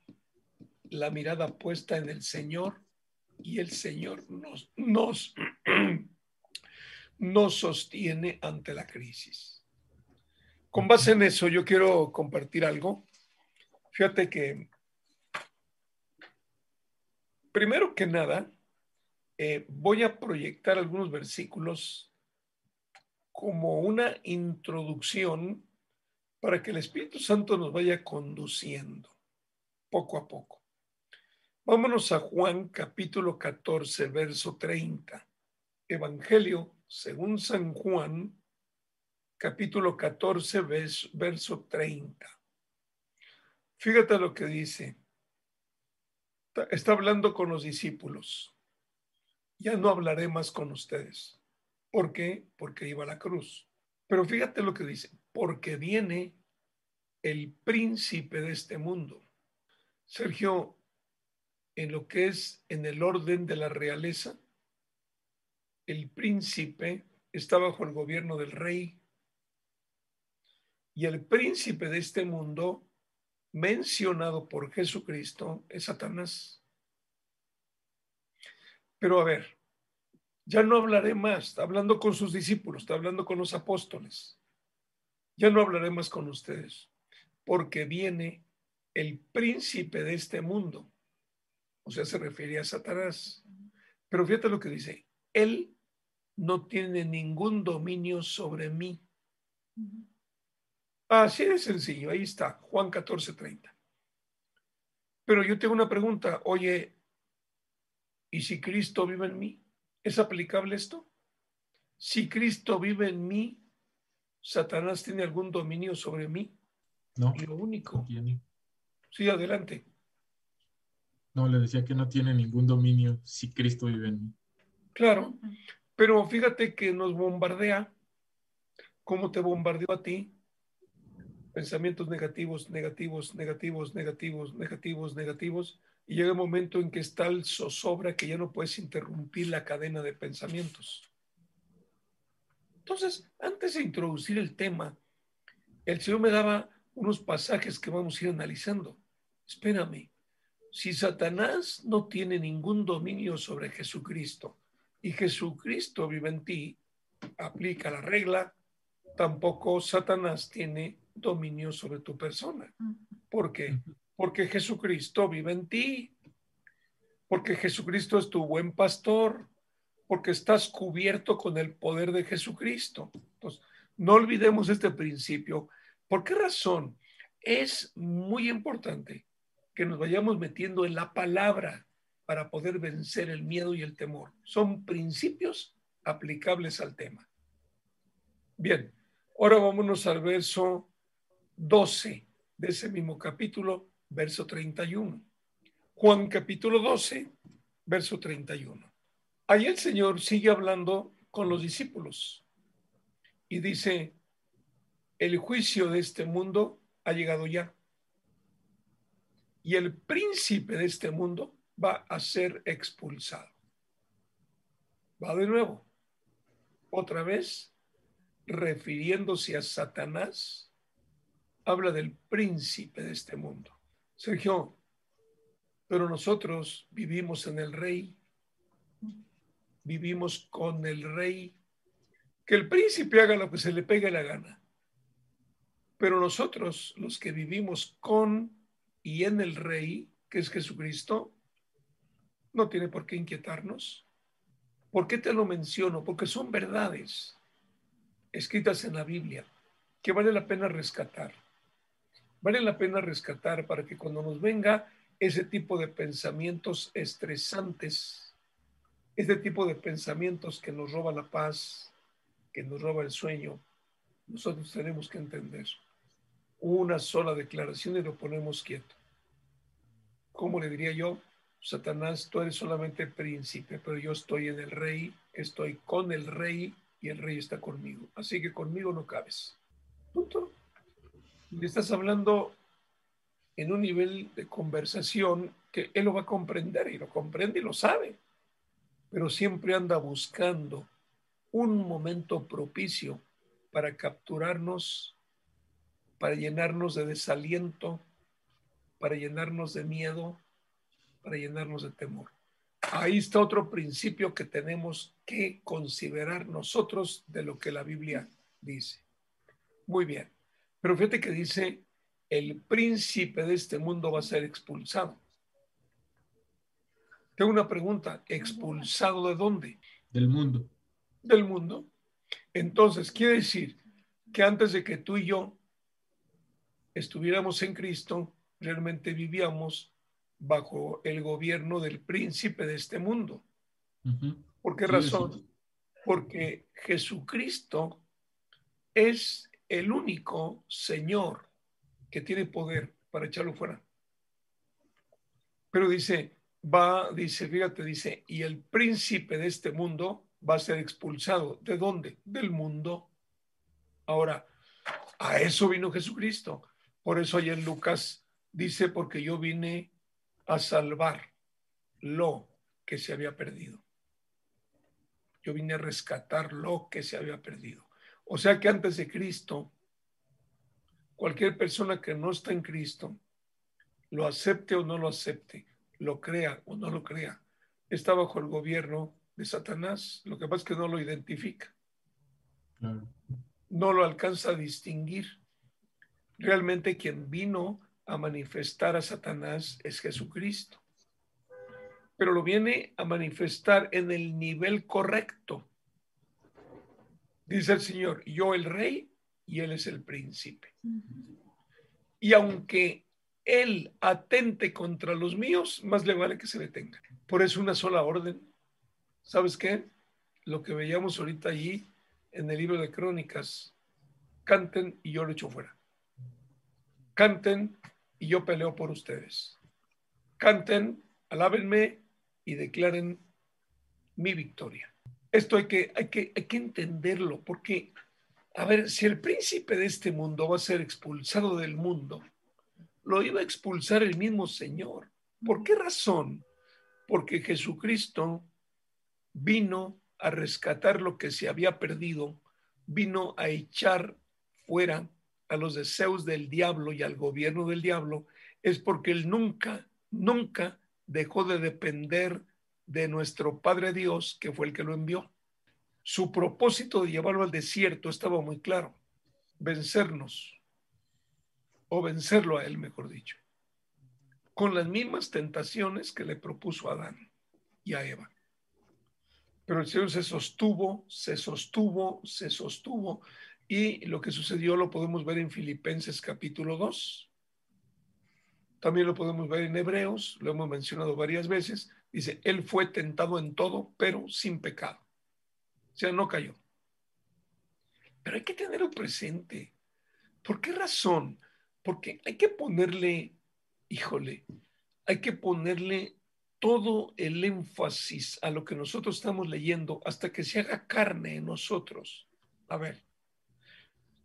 la mirada puesta en el Señor y el Señor nos, nos, nos sostiene ante la crisis. Con base en eso, yo quiero compartir algo. Fíjate que primero que nada, eh, voy a proyectar algunos versículos como una introducción para que el Espíritu Santo nos vaya conduciendo poco a poco. Vámonos a Juan capítulo 14, verso 30. Evangelio según San Juan capítulo 14, verso 30. Fíjate lo que dice está hablando con los discípulos. Ya no hablaré más con ustedes. ¿Por qué? Porque iba a la cruz. Pero fíjate lo que dice, porque viene el príncipe de este mundo. Sergio, en lo que es en el orden de la realeza, el príncipe está bajo el gobierno del rey y el príncipe de este mundo mencionado por Jesucristo es Satanás. Pero a ver, ya no hablaré más, está hablando con sus discípulos, está hablando con los apóstoles. Ya no hablaré más con ustedes, porque viene el príncipe de este mundo. O sea, se refiere a Satanás. Pero fíjate lo que dice, él no tiene ningún dominio sobre mí. Así de sencillo, ahí está, Juan 14, 30. Pero yo tengo una pregunta, oye, ¿y si Cristo vive en mí? ¿Es aplicable esto? Si Cristo vive en mí, ¿Satanás tiene algún dominio sobre mí? No. Lo único. Sí, adelante. No, le decía que no tiene ningún dominio si Cristo vive en mí. Claro, pero fíjate que nos bombardea. ¿Cómo te bombardeó a ti? pensamientos negativos, negativos, negativos, negativos, negativos, negativos, y llega un momento en que está el zozobra que ya no puedes interrumpir la cadena de pensamientos. Entonces, antes de introducir el tema, el Señor me daba unos pasajes que vamos a ir analizando. Espérame, si Satanás no tiene ningún dominio sobre Jesucristo y Jesucristo vive en ti, aplica la regla, tampoco Satanás tiene dominio sobre tu persona. ¿Por qué? Porque Jesucristo vive en ti, porque Jesucristo es tu buen pastor, porque estás cubierto con el poder de Jesucristo. Entonces, no olvidemos este principio. ¿Por qué razón? Es muy importante que nos vayamos metiendo en la palabra para poder vencer el miedo y el temor. Son principios aplicables al tema. Bien, ahora vámonos al verso 12 de ese mismo capítulo, verso 31. Juan capítulo 12, verso 31. Ahí el Señor sigue hablando con los discípulos y dice, el juicio de este mundo ha llegado ya y el príncipe de este mundo va a ser expulsado. Va de nuevo, otra vez, refiriéndose a Satanás, habla del príncipe de este mundo. Sergio, pero nosotros vivimos en el rey, vivimos con el rey, que el príncipe haga lo que se le pegue la gana. Pero nosotros, los que vivimos con y en el rey, que es Jesucristo, no tiene por qué inquietarnos. ¿Por qué te lo menciono? Porque son verdades escritas en la Biblia que vale la pena rescatar vale la pena rescatar para que cuando nos venga ese tipo de pensamientos estresantes, ese tipo de pensamientos que nos roba la paz, que nos roba el sueño, nosotros tenemos que entender una sola declaración y lo ponemos quieto. ¿Cómo le diría yo? Satanás, tú eres solamente príncipe, pero yo estoy en el rey, estoy con el rey y el rey está conmigo. Así que conmigo no cabes. Punto le estás hablando en un nivel de conversación que él lo va a comprender y lo comprende y lo sabe, pero siempre anda buscando un momento propicio para capturarnos, para llenarnos de desaliento, para llenarnos de miedo, para llenarnos de temor. Ahí está otro principio que tenemos que considerar nosotros de lo que la Biblia dice. Muy bien. Pero fíjate que dice, el príncipe de este mundo va a ser expulsado. Tengo una pregunta, ¿expulsado de dónde? Del mundo. Del mundo. Entonces, quiere decir que antes de que tú y yo estuviéramos en Cristo, realmente vivíamos bajo el gobierno del príncipe de este mundo. ¿Por qué razón? Porque Jesucristo es el único Señor que tiene poder para echarlo fuera. Pero dice, va, dice, fíjate, dice, y el príncipe de este mundo va a ser expulsado. ¿De dónde? Del mundo. Ahora, a eso vino Jesucristo. Por eso ahí en Lucas dice, porque yo vine a salvar lo que se había perdido. Yo vine a rescatar lo que se había perdido. O sea que antes de Cristo, cualquier persona que no está en Cristo, lo acepte o no lo acepte, lo crea o no lo crea, está bajo el gobierno de Satanás. Lo que pasa es que no lo identifica. No lo alcanza a distinguir. Realmente quien vino a manifestar a Satanás es Jesucristo. Pero lo viene a manifestar en el nivel correcto Dice el Señor, yo el rey y él es el príncipe. Y aunque él atente contra los míos, más le vale que se detenga. Por eso una sola orden. ¿Sabes qué? Lo que veíamos ahorita allí en el libro de Crónicas, canten y yo lo echo fuera. Canten y yo peleo por ustedes. Canten, alábenme y declaren mi victoria. Esto hay que, hay que, hay que entenderlo, porque a ver, si el príncipe de este mundo va a ser expulsado del mundo, lo iba a expulsar el mismo Señor. ¿Por qué razón? Porque Jesucristo vino a rescatar lo que se había perdido, vino a echar fuera a los deseos del diablo y al gobierno del diablo, es porque él nunca, nunca dejó de depender de nuestro Padre Dios, que fue el que lo envió. Su propósito de llevarlo al desierto estaba muy claro, vencernos, o vencerlo a él, mejor dicho, con las mismas tentaciones que le propuso a Adán y a Eva. Pero el Señor se sostuvo, se sostuvo, se sostuvo, y lo que sucedió lo podemos ver en Filipenses capítulo 2. También lo podemos ver en Hebreos, lo hemos mencionado varias veces. Dice, Él fue tentado en todo, pero sin pecado. O sea, no cayó. Pero hay que tenerlo presente. ¿Por qué razón? Porque hay que ponerle, híjole, hay que ponerle todo el énfasis a lo que nosotros estamos leyendo hasta que se haga carne en nosotros. A ver,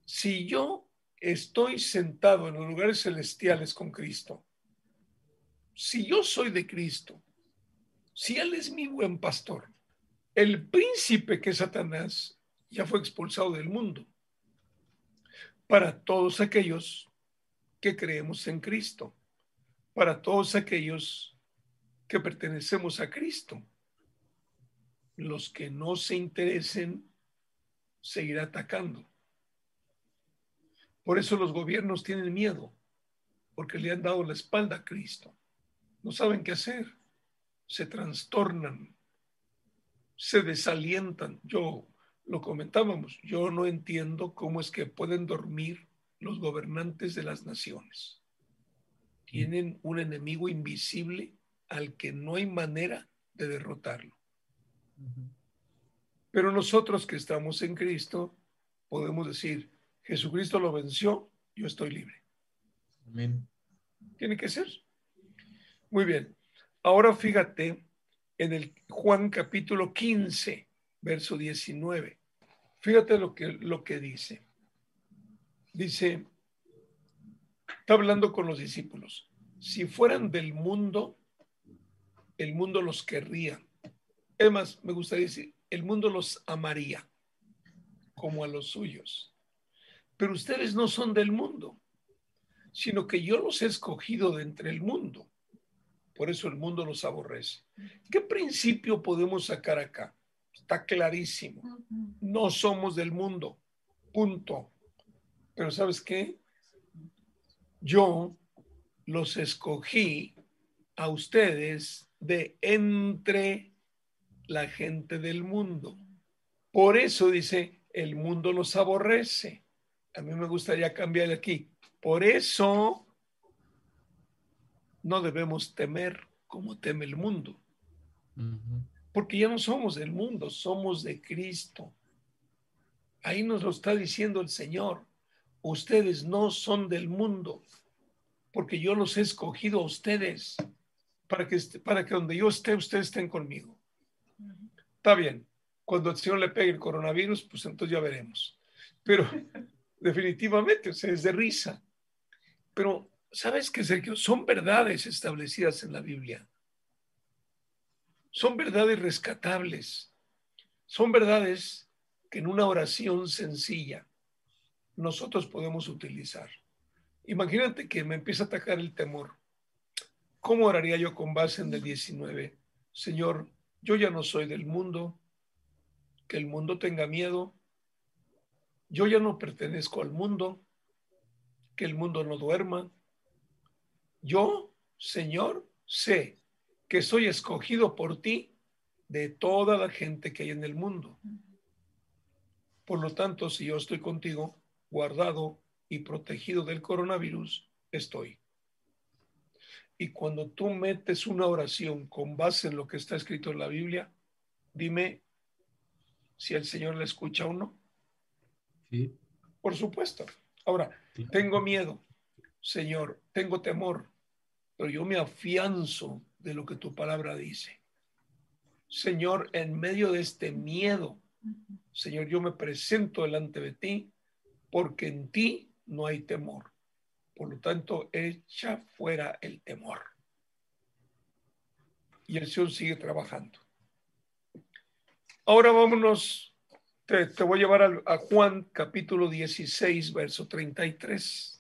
si yo estoy sentado en los lugares celestiales con Cristo, si yo soy de Cristo, si Él es mi buen pastor, el príncipe que es Satanás ya fue expulsado del mundo. Para todos aquellos que creemos en Cristo, para todos aquellos que pertenecemos a Cristo. Los que no se interesen seguirá atacando. Por eso los gobiernos tienen miedo, porque le han dado la espalda a Cristo. No saben qué hacer, se trastornan, se desalientan. Yo lo comentábamos, yo no entiendo cómo es que pueden dormir los gobernantes de las naciones. Tienen un enemigo invisible al que no hay manera de derrotarlo. Pero nosotros que estamos en Cristo podemos decir, Jesucristo lo venció, yo estoy libre. Amén. Tiene que ser. Muy bien. Ahora fíjate en el Juan capítulo 15, verso 19. Fíjate lo que, lo que dice. Dice, está hablando con los discípulos. Si fueran del mundo, el mundo los querría. Es más, me gustaría decir, el mundo los amaría como a los suyos pero ustedes no son del mundo, sino que yo los he escogido de entre el mundo. Por eso el mundo los aborrece. ¿Qué principio podemos sacar acá? Está clarísimo. No somos del mundo. Punto. Pero ¿sabes qué? Yo los escogí a ustedes de entre la gente del mundo. Por eso dice, el mundo los aborrece a mí me gustaría cambiar aquí. Por eso no debemos temer como teme el mundo. Porque ya no somos del mundo, somos de Cristo. Ahí nos lo está diciendo el Señor. Ustedes no son del mundo, porque yo los he escogido a ustedes para que, para que donde yo esté, ustedes estén conmigo. Está bien. Cuando el Señor le pegue el coronavirus, pues entonces ya veremos. Pero definitivamente, o sea, es de risa. Pero, ¿sabes qué, Sergio? Son verdades establecidas en la Biblia. Son verdades rescatables. Son verdades que en una oración sencilla nosotros podemos utilizar. Imagínate que me empieza a atacar el temor. ¿Cómo oraría yo con base en el 19? Señor, yo ya no soy del mundo, que el mundo tenga miedo, yo ya no pertenezco al mundo, que el mundo no duerma. Yo, Señor, sé que soy escogido por ti de toda la gente que hay en el mundo. Por lo tanto, si yo estoy contigo, guardado y protegido del coronavirus, estoy. Y cuando tú metes una oración con base en lo que está escrito en la Biblia, dime si el Señor la escucha o no. Por supuesto. Ahora, tengo miedo, Señor, tengo temor, pero yo me afianzo de lo que tu palabra dice. Señor, en medio de este miedo, Señor, yo me presento delante de ti porque en ti no hay temor. Por lo tanto, echa fuera el temor. Y el Señor sigue trabajando. Ahora vámonos, te, voy a llevar a, Juan capítulo 16, verso 33.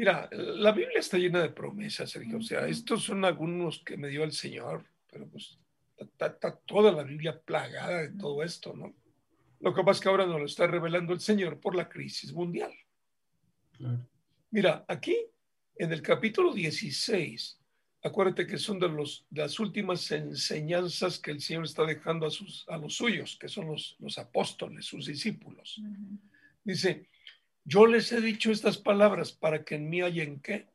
Mira, la Biblia está llena de promesas, Sergio. O sea, estos son algunos que me dio el Señor, pero pues está, toda la Biblia plagada de todo esto, ¿no? Lo que pasa es que ahora nos lo está revelando el Señor por la crisis mundial. Mira, aquí en el capítulo 16 acuérdate que son de, los, las últimas enseñanzas que el Señor está dejando a, sus, a los suyos, que son los, los apóstoles, sus discípulos. Dice, yo les he dicho estas palabras para que en mí haya en qué?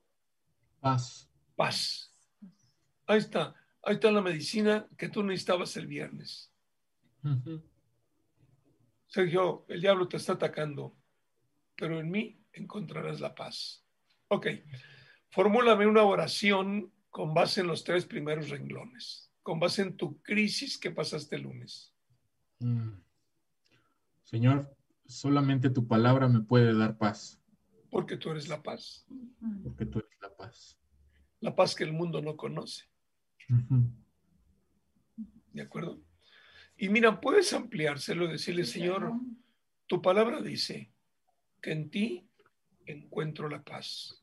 Paz. Paz. Ahí está, ahí está la medicina que tú necesitabas el viernes. Sergio, el diablo te está atacando, pero en mí encontrarás la paz. Ok, formúlame una oración con base en los tres primeros renglones, con base en tu crisis que pasaste el lunes. Mm. Señor, solamente tu palabra me puede dar paz. Porque tú eres la paz. Porque tú eres la paz. La paz que el mundo no conoce. ¿De acuerdo? Y mira, puedes ampliárselo y decirle, Señor, tu palabra dice que en ti encuentro la paz.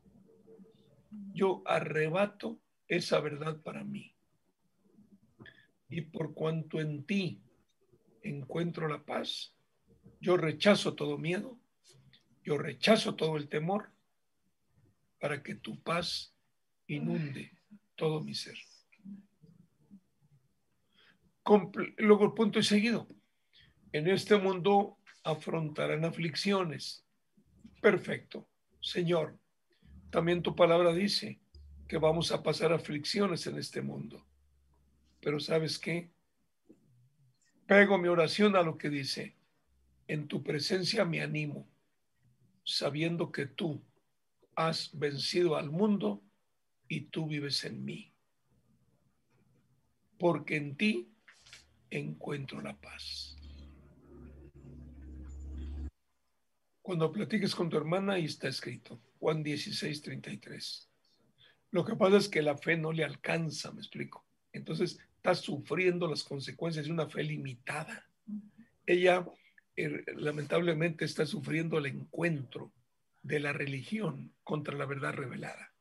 Yo arrebato esa verdad para mí. Y por cuanto en ti encuentro la paz, yo rechazo todo miedo, yo rechazo todo el temor, para que tu paz inunde todo mi ser. Luego el punto es seguido. En este mundo afrontarán aflicciones. Perfecto. Señor, también tu palabra dice que vamos a pasar aflicciones en este mundo. Pero ¿sabes qué? Pego mi oración a lo que dice, en tu presencia me animo, sabiendo que tú has vencido al mundo y tú vives en mí. Porque en ti encuentro la paz. Cuando platiques con tu hermana, ahí está escrito, Juan 16, 33. Lo que pasa es que la fe no le alcanza, me explico. Entonces está sufriendo las consecuencias de una fe limitada. Ella eh, lamentablemente está sufriendo el encuentro de la religión contra la verdad revelada,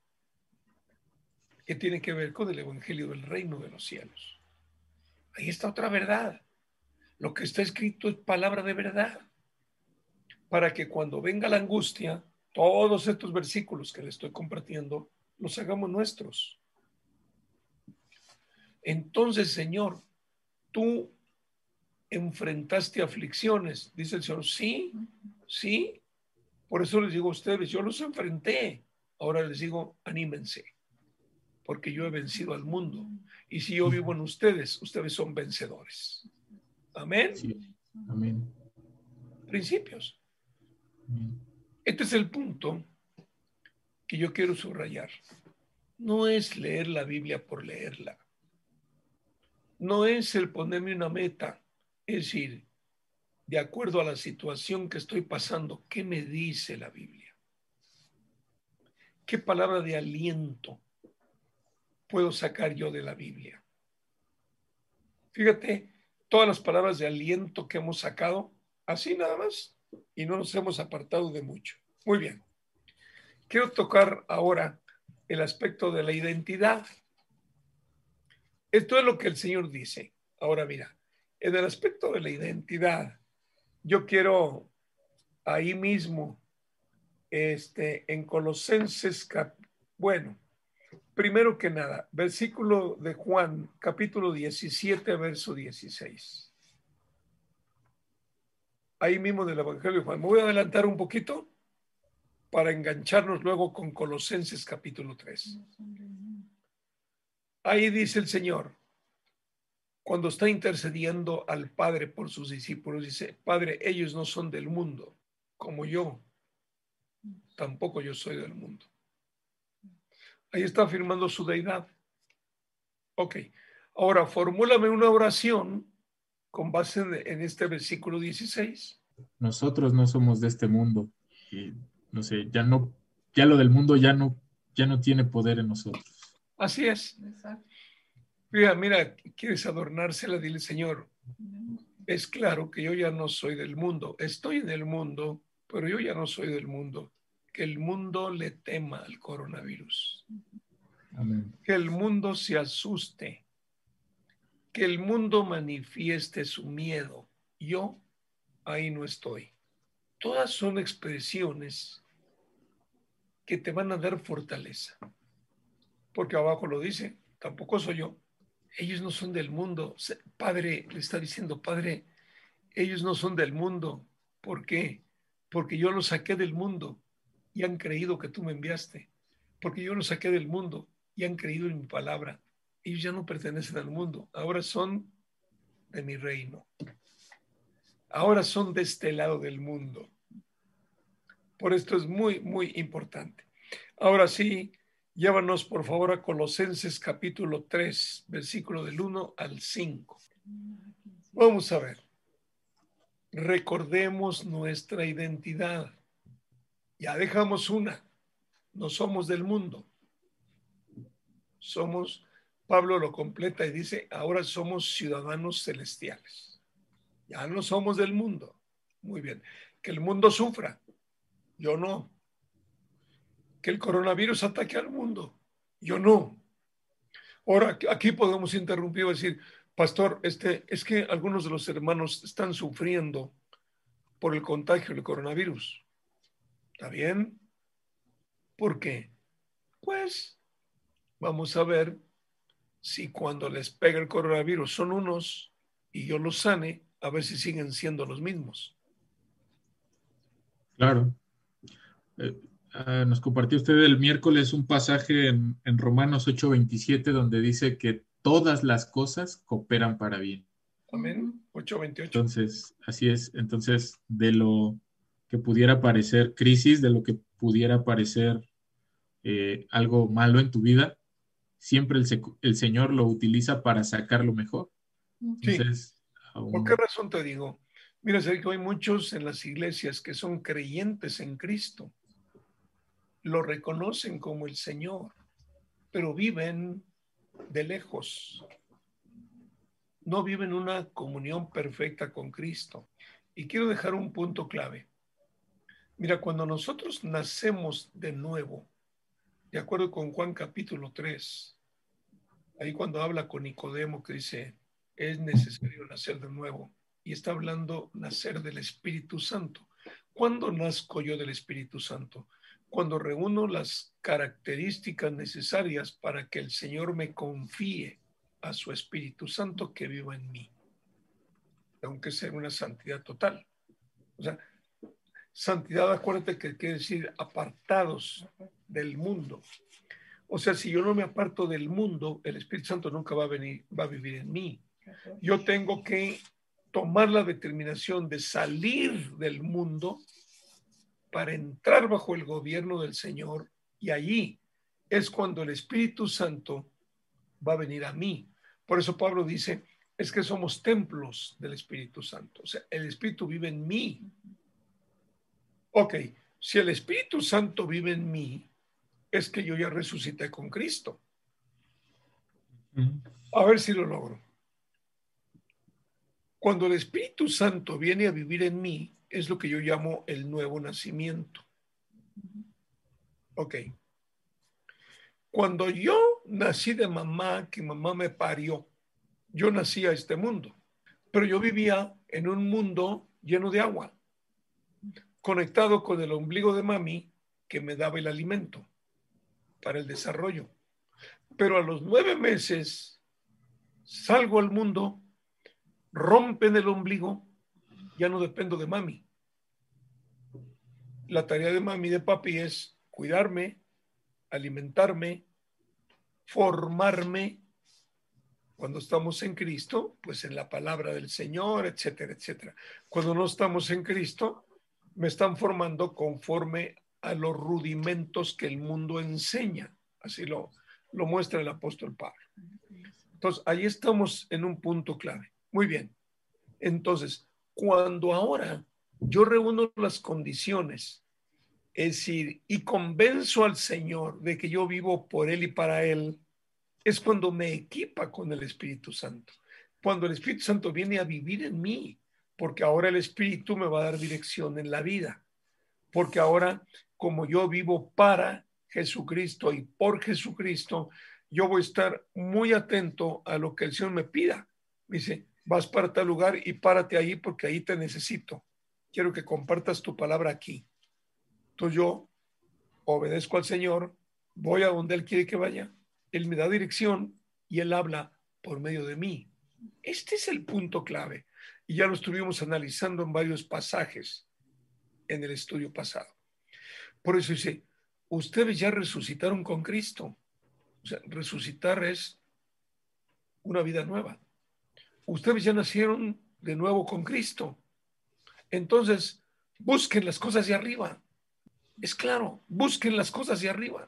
que tiene que ver con el Evangelio del Reino de los cielos. Ahí está otra verdad. Lo que está escrito es palabra de verdad, para que cuando venga la angustia, todos estos versículos que le estoy compartiendo los hagamos nuestros. Entonces, Señor, tú enfrentaste aflicciones, dice el Señor, sí, sí. Por eso les digo a ustedes, yo los enfrenté. Ahora les digo, anímense, porque yo he vencido al mundo. Y si yo vivo en ustedes, ustedes son vencedores. Amén. Amén. Principios. Este es el punto que yo quiero subrayar. No es leer la Biblia por leerla. No es el ponerme una meta. Es decir, de acuerdo a la situación que estoy pasando, ¿qué me dice la Biblia? ¿Qué palabra de aliento puedo sacar yo de la Biblia? Fíjate, todas las palabras de aliento que hemos sacado, así nada más, y no nos hemos apartado de mucho. Muy bien. Quiero tocar ahora el aspecto de la identidad. Esto es lo que el Señor dice. Ahora mira, en el aspecto de la identidad, yo quiero ahí mismo, este, en Colosenses, bueno, primero que nada, versículo de Juan, capítulo 17, verso 16. Ahí mismo del Evangelio de Juan. Me voy a adelantar un poquito para engancharnos luego con Colosenses capítulo 3. Ahí dice el Señor, cuando está intercediendo al Padre por sus discípulos, dice, Padre, ellos no son del mundo, como yo, tampoco yo soy del mundo. Ahí está afirmando su deidad. Ok, ahora formúlame una oración con base en este versículo 16 nosotros no somos de este mundo. Y, no sé, ya no, ya lo del mundo ya no, ya no tiene poder en nosotros. Así es. Mira, mira, quieres adornársela, dile, Señor, es claro que yo ya no soy del mundo. Estoy en el mundo, pero yo ya no soy del mundo. Que el mundo le tema al coronavirus. Que el mundo se asuste. Que el mundo manifieste su miedo. Yo ahí no estoy. Todas son expresiones que te van a dar fortaleza. Porque abajo lo dice, tampoco soy yo. Ellos no son del mundo. Padre, le está diciendo, Padre, ellos no son del mundo. ¿Por qué? Porque yo los saqué del mundo y han creído que tú me enviaste. Porque yo los saqué del mundo y han creído en mi palabra. Ellos ya no pertenecen al mundo. Ahora son de mi reino ahora son de este lado del mundo. Por esto es muy, muy importante. Ahora sí, llévanos por favor a Colosenses capítulo 3, versículo del 1 al 5. Vamos a ver. Recordemos nuestra identidad. Ya dejamos una. No somos del mundo. Somos, Pablo lo completa y dice, ahora somos ciudadanos celestiales. Ya no somos del mundo. Muy bien. Que el mundo sufra. Yo no. Que el coronavirus ataque al mundo. Yo no. Ahora, aquí podemos interrumpir y decir, pastor, este, es que algunos de los hermanos están sufriendo por el contagio del coronavirus. ¿Está bien? ¿Por qué? Pues vamos a ver si cuando les pega el coronavirus son unos y yo los sane, a ver si siguen siendo los mismos. Claro. Eh, ah, nos compartió usted el miércoles un pasaje en, en Romanos 8:27 donde dice que todas las cosas cooperan para bien. Amén. 8:28. Entonces, así es. Entonces, de lo que pudiera parecer crisis, de lo que pudiera parecer eh, algo malo en tu vida, siempre el, el, Señor lo utiliza para sacar lo mejor. Entonces, ¿Por qué razón te digo? Mira, sé que hay muchos en las iglesias que son creyentes en Cristo. Lo reconocen como el Señor, pero viven de lejos. No viven una comunión perfecta con Cristo. Y quiero dejar un punto clave. Mira, cuando nosotros nacemos de nuevo, de acuerdo con Juan capítulo 3, ahí cuando habla con Nicodemo que dice, es necesario nacer de nuevo. Y está hablando nacer del Espíritu Santo. ¿Cuándo nazco yo del Espíritu Santo? Cuando reúno las características necesarias para que el Señor me confíe a su Espíritu Santo que viva en mí. Aunque sea una santidad total. O sea, santidad, acuérdate que quiere decir apartados del mundo. O sea, si yo no me aparto del mundo, el Espíritu Santo nunca va a venir, va a vivir en mí yo tengo que tomar la determinación de salir del mundo para entrar bajo el gobierno del Señor y allí es cuando el Espíritu Santo va a venir a mí. Por eso Pablo dice, es que somos templos del Espíritu Santo. O sea, el Espíritu vive en mí. Ok, si el Espíritu Santo vive en mí, es que yo ya resucité con Cristo. A ver si lo logro. Cuando el Espíritu Santo viene a vivir en mí, es lo que yo llamo el nuevo nacimiento. Ok. Cuando yo nací de mamá, que mamá me parió, yo nací a este mundo, pero yo vivía en un mundo lleno de agua, conectado con el ombligo de mami que me daba el alimento para el desarrollo. Pero a los nueve meses salgo al mundo rompen el ombligo, ya no dependo de mami. La tarea de mami y de papi es cuidarme, alimentarme, formarme. Cuando estamos en Cristo, pues en la palabra del Señor, etcétera, etcétera. Cuando no estamos en Cristo, me están formando conforme a los rudimentos que el mundo enseña. Así lo, lo muestra el apóstol Pablo. Entonces, ahí estamos en un punto clave. Muy bien. Entonces, cuando ahora yo reúno las condiciones, es decir, y convenzo al Señor de que yo vivo por Él y para Él, es cuando me equipa con el Espíritu Santo. Cuando el Espíritu Santo viene a vivir en mí, porque ahora el Espíritu me va a dar dirección en la vida. Porque ahora, como yo vivo para Jesucristo y por Jesucristo, yo voy a estar muy atento a lo que el Señor me pida. Dice, vas para tal lugar y párate ahí porque ahí te necesito. Quiero que compartas tu palabra aquí. Entonces yo obedezco al Señor, voy a donde Él quiere que vaya, Él me da dirección y Él habla por medio de mí. Este es el punto clave y ya lo estuvimos analizando en varios pasajes en el estudio pasado. Por eso dice, ustedes ya resucitaron con Cristo. O sea, resucitar es una vida nueva. Ustedes ya nacieron de nuevo con Cristo. Entonces, busquen las cosas de arriba. Es claro, busquen las cosas de arriba.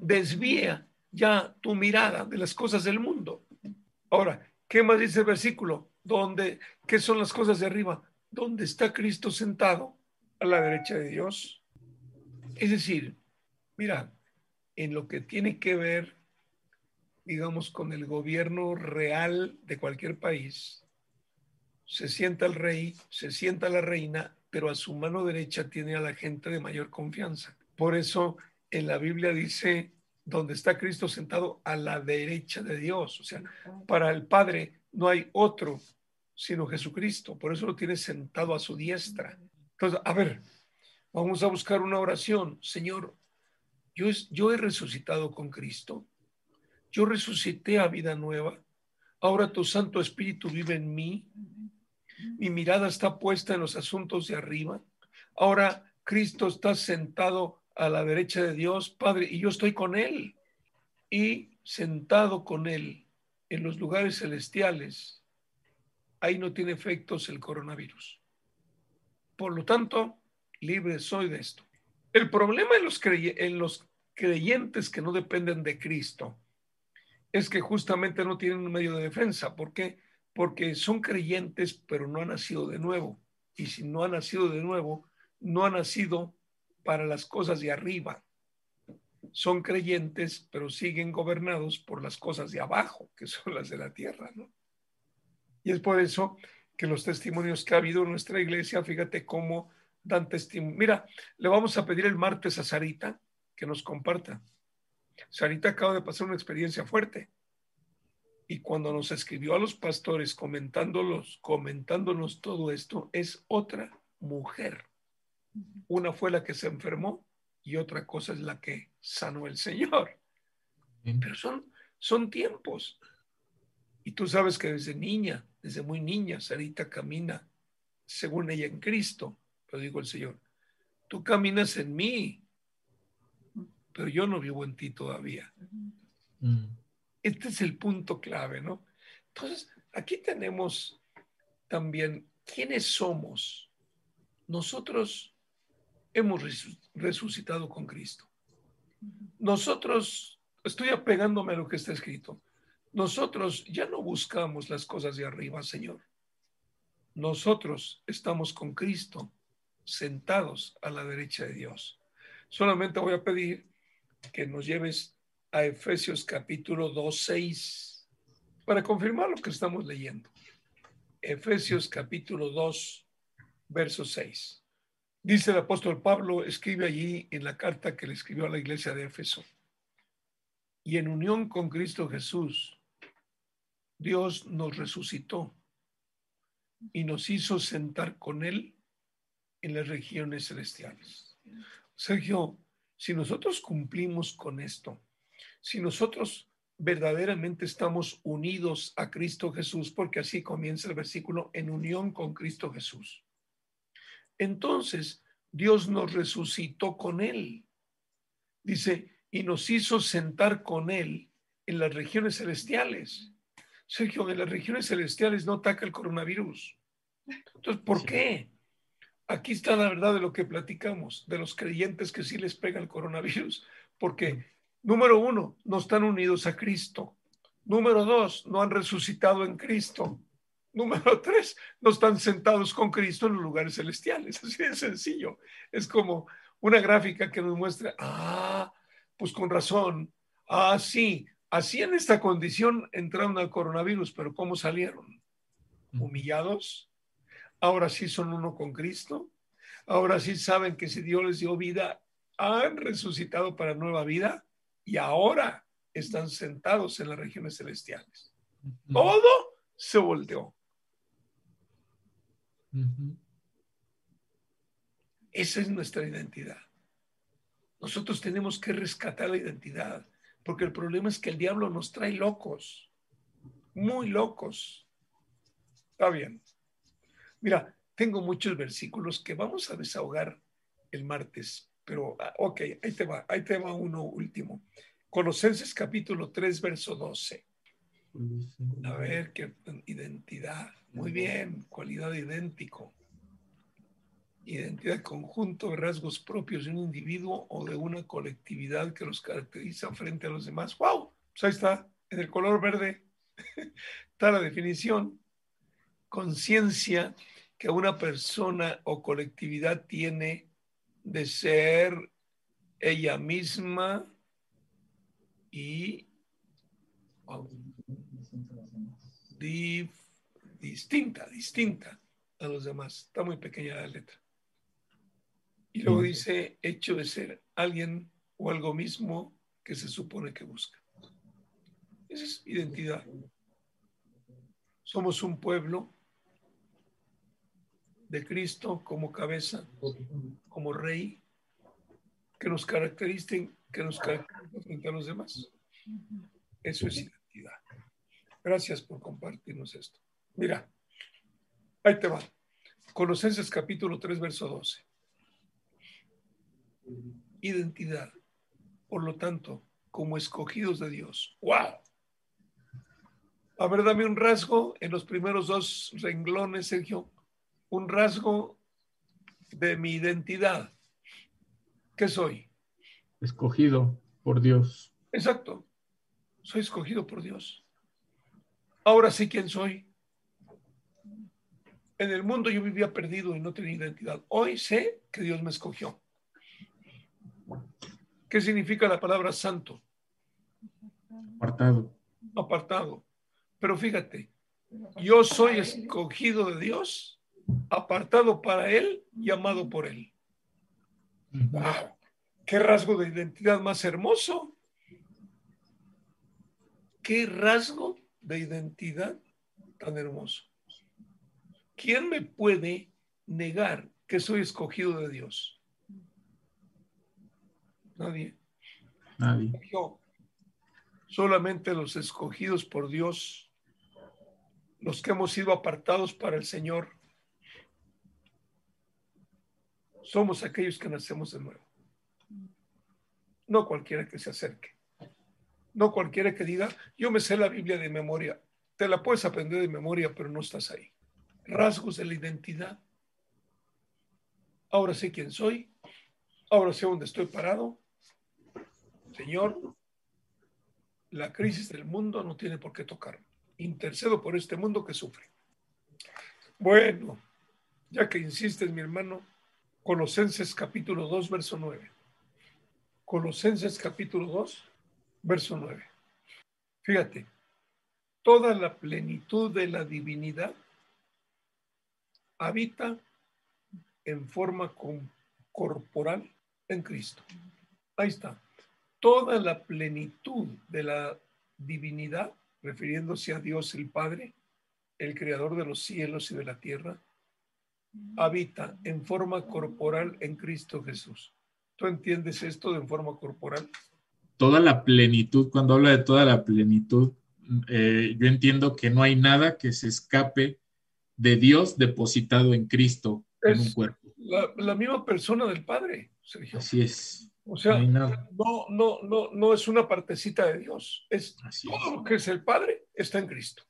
Desvía ya tu mirada de las cosas del mundo. Ahora, ¿qué más dice el versículo? ¿Dónde, ¿Qué son las cosas de arriba? ¿Dónde está Cristo sentado? A la derecha de Dios. Es decir, mira, en lo que tiene que ver, digamos, con el gobierno real de cualquier país, se sienta el rey, se sienta la reina, pero a su mano derecha tiene a la gente de mayor confianza. Por eso en la Biblia dice, donde está Cristo sentado a la derecha de Dios. O sea, para el Padre no hay otro sino Jesucristo. Por eso lo tiene sentado a su diestra. Entonces, a ver, vamos a buscar una oración. Señor, yo, yo he resucitado con Cristo. Yo resucité a vida nueva. Ahora tu Santo Espíritu vive en mí mi mirada está puesta en los asuntos de arriba. Ahora Cristo está sentado a la derecha de Dios, Padre, y yo estoy con Él. Y sentado con Él en los lugares celestiales, ahí no tiene efectos el coronavirus. Por lo tanto, libre soy de esto. El problema en los, en los creyentes que no dependen de Cristo es que justamente no tienen un medio de defensa. ¿Por qué? porque son creyentes, pero no han nacido de nuevo. Y si no han nacido de nuevo, no han nacido para las cosas de arriba. Son creyentes, pero siguen gobernados por las cosas de abajo, que son las de la tierra, ¿no? Y es por eso que los testimonios que ha habido en nuestra iglesia, fíjate cómo dan testimonio. Mira, le vamos a pedir el martes a Sarita que nos comparta. Sarita acaba de pasar una experiencia fuerte y cuando nos escribió a los pastores comentándolos, comentándonos todo esto, es otra mujer. Una fue la que se enfermó y otra cosa es la que sanó el Señor. Pero son, son tiempos. Y tú sabes que desde niña, desde muy niña, Sarita camina según ella en Cristo. Pero digo el Señor, tú caminas en mí, pero yo no vivo en ti todavía. Este es el punto clave, ¿no? Entonces, aquí tenemos también quiénes somos. Nosotros hemos resucitado con Cristo. Nosotros, estoy apegándome a lo que está escrito, nosotros ya no buscamos las cosas de arriba, Señor. Nosotros estamos con Cristo sentados a la derecha de Dios. Solamente voy a pedir que nos lleves a Efesios capítulo 2, 6, para confirmar lo que estamos leyendo. Efesios capítulo 2, verso 6. Dice el apóstol Pablo, escribe allí en la carta que le escribió a la iglesia de Éfeso. Y en unión con Cristo Jesús, Dios nos resucitó y nos hizo sentar con Él en las regiones celestiales. Sergio, si nosotros cumplimos con esto, si nosotros verdaderamente estamos unidos a Cristo Jesús, porque así comienza el versículo, en unión con Cristo Jesús. Entonces, Dios nos resucitó con Él. Dice, y nos hizo sentar con Él en las regiones celestiales. Sergio, en las regiones celestiales no ataca el coronavirus. Entonces, ¿por qué? Aquí está la verdad de lo que platicamos, de los creyentes que sí les pega el coronavirus, porque Número uno, no están unidos a Cristo. Número dos, no han resucitado en Cristo. Número tres, no están sentados con Cristo en los lugares celestiales. Así de sencillo. Es como una gráfica que nos muestra, ah, pues con razón, ah, sí, así en esta condición entraron al coronavirus, pero ¿cómo salieron? Humillados. Ahora sí son uno con Cristo. Ahora sí saben que si Dios les dio vida, han resucitado para nueva vida y ahora están sentados en las regiones celestiales. Todo se volteó. Esa es nuestra identidad. Nosotros tenemos que rescatar la identidad, porque el problema es que el diablo nos trae locos, muy locos. Está bien. Mira, tengo muchos versículos que vamos a desahogar el martes, pero ah, ok, ahí te va, ahí te va uno último. Colosenses capítulo 3, verso 12. A ver, qué identidad. Muy bien, cualidad idéntico. Identidad conjunto de rasgos propios de un individuo o de una colectividad que los caracteriza frente a los demás. ¡Wow! Pues ahí está, en el color verde está la definición. Conciencia que una persona o colectividad tiene de ser ella misma y distinta, distinta a los demás. Está muy pequeña la letra. Y luego dice, hecho de ser alguien o algo mismo que se supone que busca. Esa es identidad. Somos un pueblo de Cristo como cabeza, como rey, que nos caracterizan, que nos caracterizan frente a los demás. Eso es identidad. Gracias por compartirnos esto. Mira, ahí te va. Colosenses capítulo 3, verso 12. Identidad. Por lo tanto, como escogidos de Dios. ¡Wow! A ver, dame un rasgo en los primeros dos renglones, Sergio. Un rasgo de mi identidad. ¿Qué soy? Escogido por Dios. Exacto. Soy escogido por Dios. Ahora sí quién soy. En el mundo yo vivía perdido y no tenía identidad. Hoy sé que Dios me escogió. ¿Qué significa la palabra santo? Apartado. Apartado. Pero fíjate, yo soy escogido de Dios, apartado para Él y amado por Él. ¡Wow! ¡Qué rasgo de identidad más hermoso! ¡Qué rasgo de identidad tan hermoso! ¿Quién me puede negar que soy escogido de Dios? Nadie. Nadie. Yo. Solamente los escogidos por Dios, los que hemos sido apartados para el Señor, somos aquellos que nacemos de nuevo. No cualquiera que se acerque. No cualquiera que diga, yo me sé la Biblia de memoria. Te la puedes aprender de memoria, pero no estás ahí rasgos de la identidad. Ahora sé quién soy, ahora sé dónde estoy parado. Señor, la crisis del mundo no tiene por qué tocar. Intercedo por este mundo que sufre. Bueno, ya que insistes, mi hermano, Colosenses capítulo 2, verso 9. Colosenses capítulo 2, verso 9. Fíjate, toda la plenitud de la divinidad habita en forma corporal en Cristo. Ahí está. Toda la plenitud de la divinidad, refiriéndose a Dios el Padre, el creador de los cielos y de la tierra, habita en forma corporal en Cristo Jesús. ¿Tú entiendes esto de en forma corporal? Toda la plenitud, cuando habla de toda la plenitud, eh, yo entiendo que no hay nada que se escape de Dios depositado en Cristo en un cuerpo. La, misma persona del Padre, Sergio. Así es. O sea, no, no, no, no, es una partecita de Dios. Es todo lo que es el Padre está en Cristo.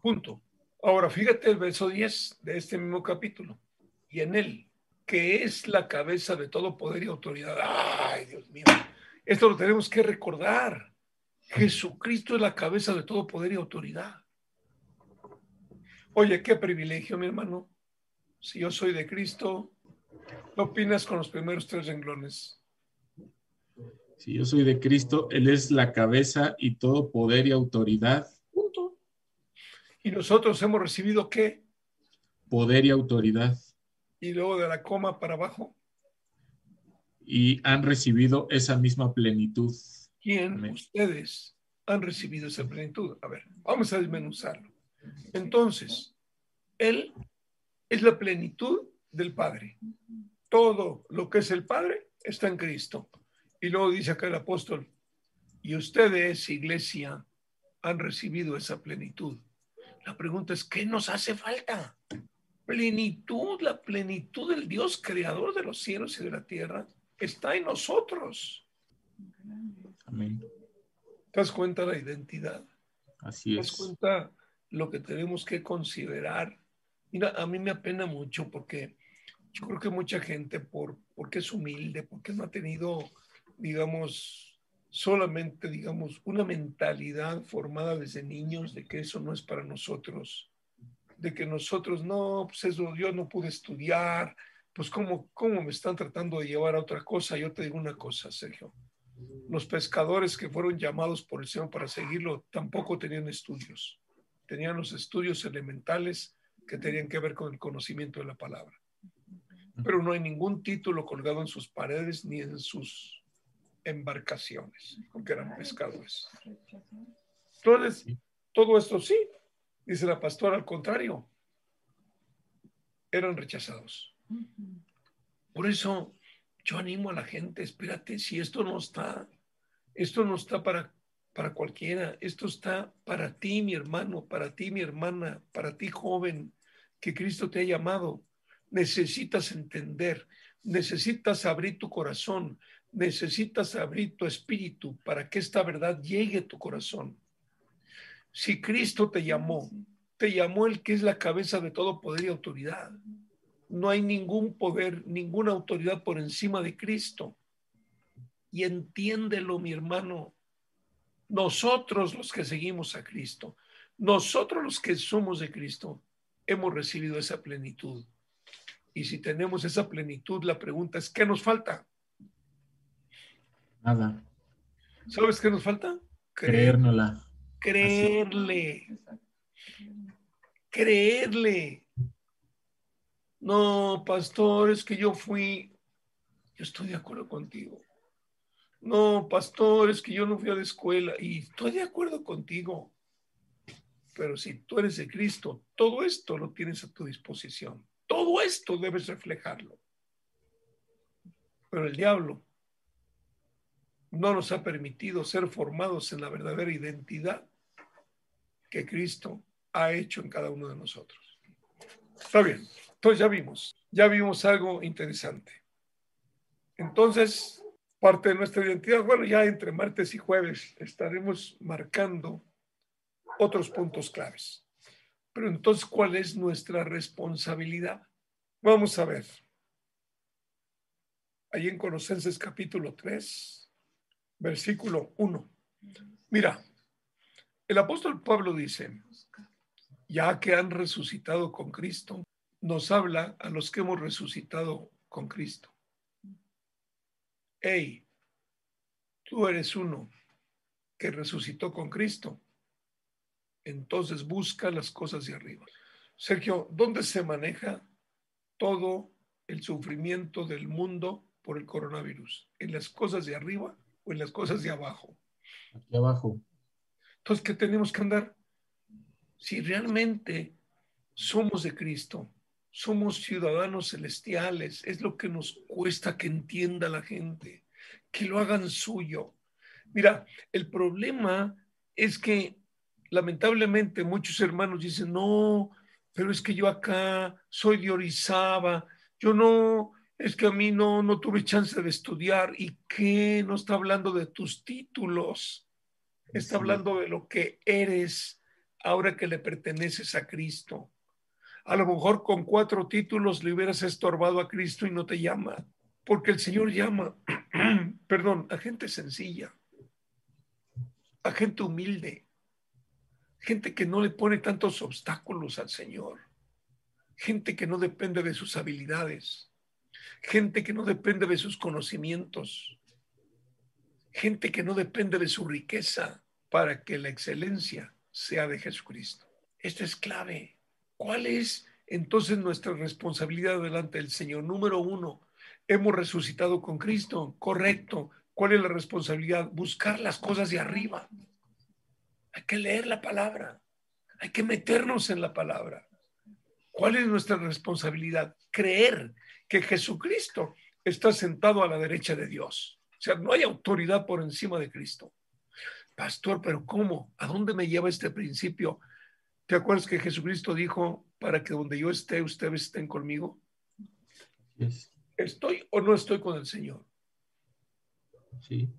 Punto. Ahora, fíjate el verso 10 de este mismo capítulo. Y en él, que es la cabeza de todo poder y autoridad. Ay, Dios mío. Esto lo tenemos que recordar. Jesucristo es la cabeza de todo poder y autoridad. Oye, qué privilegio, mi hermano. Si yo soy de Cristo, ¿qué opinas con los primeros tres renglones? Si yo soy de Cristo, Él es la cabeza y todo poder y autoridad. ¿Y nosotros hemos recibido qué? Poder y autoridad. Y luego de la coma para abajo. Y han recibido esa misma plenitud. ¿Quién? Ustedes han recibido esa plenitud. A ver, vamos a desmenuzarlo. Entonces, Él es la plenitud del Padre. Todo lo que es el Padre está en Cristo. Y luego dice acá el apóstol, y ustedes, iglesia, han recibido esa plenitud. La pregunta es, ¿qué nos hace falta? Plenitud, la plenitud del Dios creador de los cielos y de la tierra está en nosotros. Amén. ¿Te das cuenta la identidad? Así es. ¿Te das cuenta lo que tenemos que considerar. Mira, a mí me apena mucho porque yo creo que mucha gente, por, porque es humilde, porque no ha tenido, digamos, solamente, digamos, una mentalidad formada desde niños de que eso no es para nosotros, de que nosotros no, pues eso, yo no pude estudiar, pues cómo, cómo me están tratando de llevar a otra cosa. Yo te digo una cosa, Sergio. Los pescadores que fueron llamados por el Señor para seguirlo tampoco tenían estudios tenían los estudios elementales que tenían que ver con el conocimiento de la palabra. Pero no hay ningún título colgado en sus paredes ni en sus embarcaciones, porque eran pescadores. Entonces, todo esto sí, dice la pastora, al contrario, eran rechazados. Por eso yo animo a la gente, espérate, si esto no está, esto no está para para cualquiera. Esto está para ti, mi hermano, para ti, mi hermana, para ti, joven, que Cristo te ha llamado. Necesitas entender, necesitas abrir tu corazón, necesitas abrir tu espíritu para que esta verdad llegue a tu corazón. Si Cristo te llamó, te llamó el que es la cabeza de todo poder y autoridad. No hay ningún poder, ninguna autoridad por encima de Cristo. Y entiéndelo, mi hermano, nosotros los que seguimos a Cristo, nosotros los que somos de Cristo, hemos recibido esa plenitud. Y si tenemos esa plenitud, la pregunta es, ¿qué nos falta? Nada. ¿Sabes qué nos falta? Creérnosla. Creerle. Creerle. No, pastor, es que yo fui, yo estoy de acuerdo contigo no, pastor, es que yo no fui a la escuela y estoy de acuerdo contigo. Pero si tú eres de Cristo, todo esto lo tienes a tu disposición. Todo esto debes reflejarlo. Pero el diablo no nos ha permitido ser formados en la verdadera identidad que Cristo ha hecho en cada uno de nosotros. Está bien, entonces ya vimos, ya vimos algo interesante. Entonces, parte de nuestra identidad. Bueno, ya entre martes y jueves estaremos marcando otros puntos claves. Pero entonces, ¿cuál es nuestra responsabilidad? Vamos a ver. Ahí en Colosenses capítulo 3, versículo 1. Mira, el apóstol Pablo dice, ya que han resucitado con Cristo, nos habla a los que hemos resucitado con Cristo hey, tú eres uno que resucitó con Cristo, entonces busca las cosas de arriba. Sergio, ¿dónde se maneja todo el sufrimiento del mundo por el coronavirus? ¿En las cosas de arriba o en las cosas de abajo? Aquí abajo. Entonces, ¿qué tenemos que andar? Si realmente somos de Cristo, somos ciudadanos celestiales, es lo que nos cuesta que entienda la gente, que lo hagan suyo. Mira, el problema es que lamentablemente muchos hermanos dicen, no, pero es que yo acá soy de Orizaba, yo no, es que a mí no, no tuve chance de estudiar. ¿Y qué? No está hablando de tus títulos, está hablando de lo que eres ahora que le perteneces a Cristo. A lo mejor con cuatro títulos le hubieras estorbado a Cristo y no te llama, porque el Señor llama, perdón, a gente sencilla, a gente humilde, gente que no le pone tantos obstáculos al Señor, gente que no depende de sus habilidades, gente que no depende de sus conocimientos, gente que no depende de su riqueza para que la excelencia sea de Jesucristo. Esto es clave. ¿Cuál es entonces nuestra responsabilidad delante del Señor? Número uno, hemos resucitado con Cristo, correcto. ¿Cuál es la responsabilidad? Buscar las cosas de arriba. Hay que leer la palabra, hay que meternos en la palabra. ¿Cuál es nuestra responsabilidad? Creer que Jesucristo está sentado a la derecha de Dios. O sea, no hay autoridad por encima de Cristo. Pastor, pero ¿cómo? ¿A dónde me lleva este principio? ¿Te acuerdas que Jesucristo dijo, para que donde yo esté, ustedes estén conmigo? ¿Estoy o no estoy con el Señor? Sí.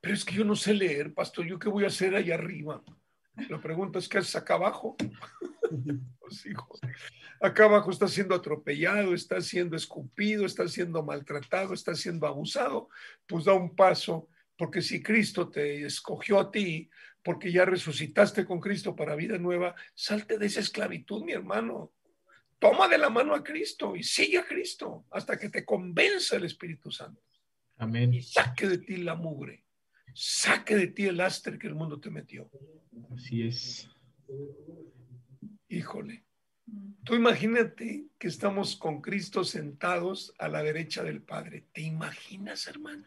Pero es que yo no sé leer, pastor, ¿yo qué voy a hacer allá arriba? La pregunta es, ¿qué haces acá abajo? Los hijos. Acá abajo está siendo atropellado, está siendo escupido, está siendo maltratado, está siendo abusado. Pues da un paso, porque si Cristo te escogió a ti, porque ya resucitaste con Cristo para vida nueva, salte de esa esclavitud, mi hermano. Toma de la mano a Cristo y sigue a Cristo hasta que te convenza el Espíritu Santo. Amén. Y saque de ti la mugre. Saque de ti el lastre que el mundo te metió. Así es. Híjole. Tú imagínate que estamos con Cristo sentados a la derecha del Padre. ¿Te imaginas, hermano?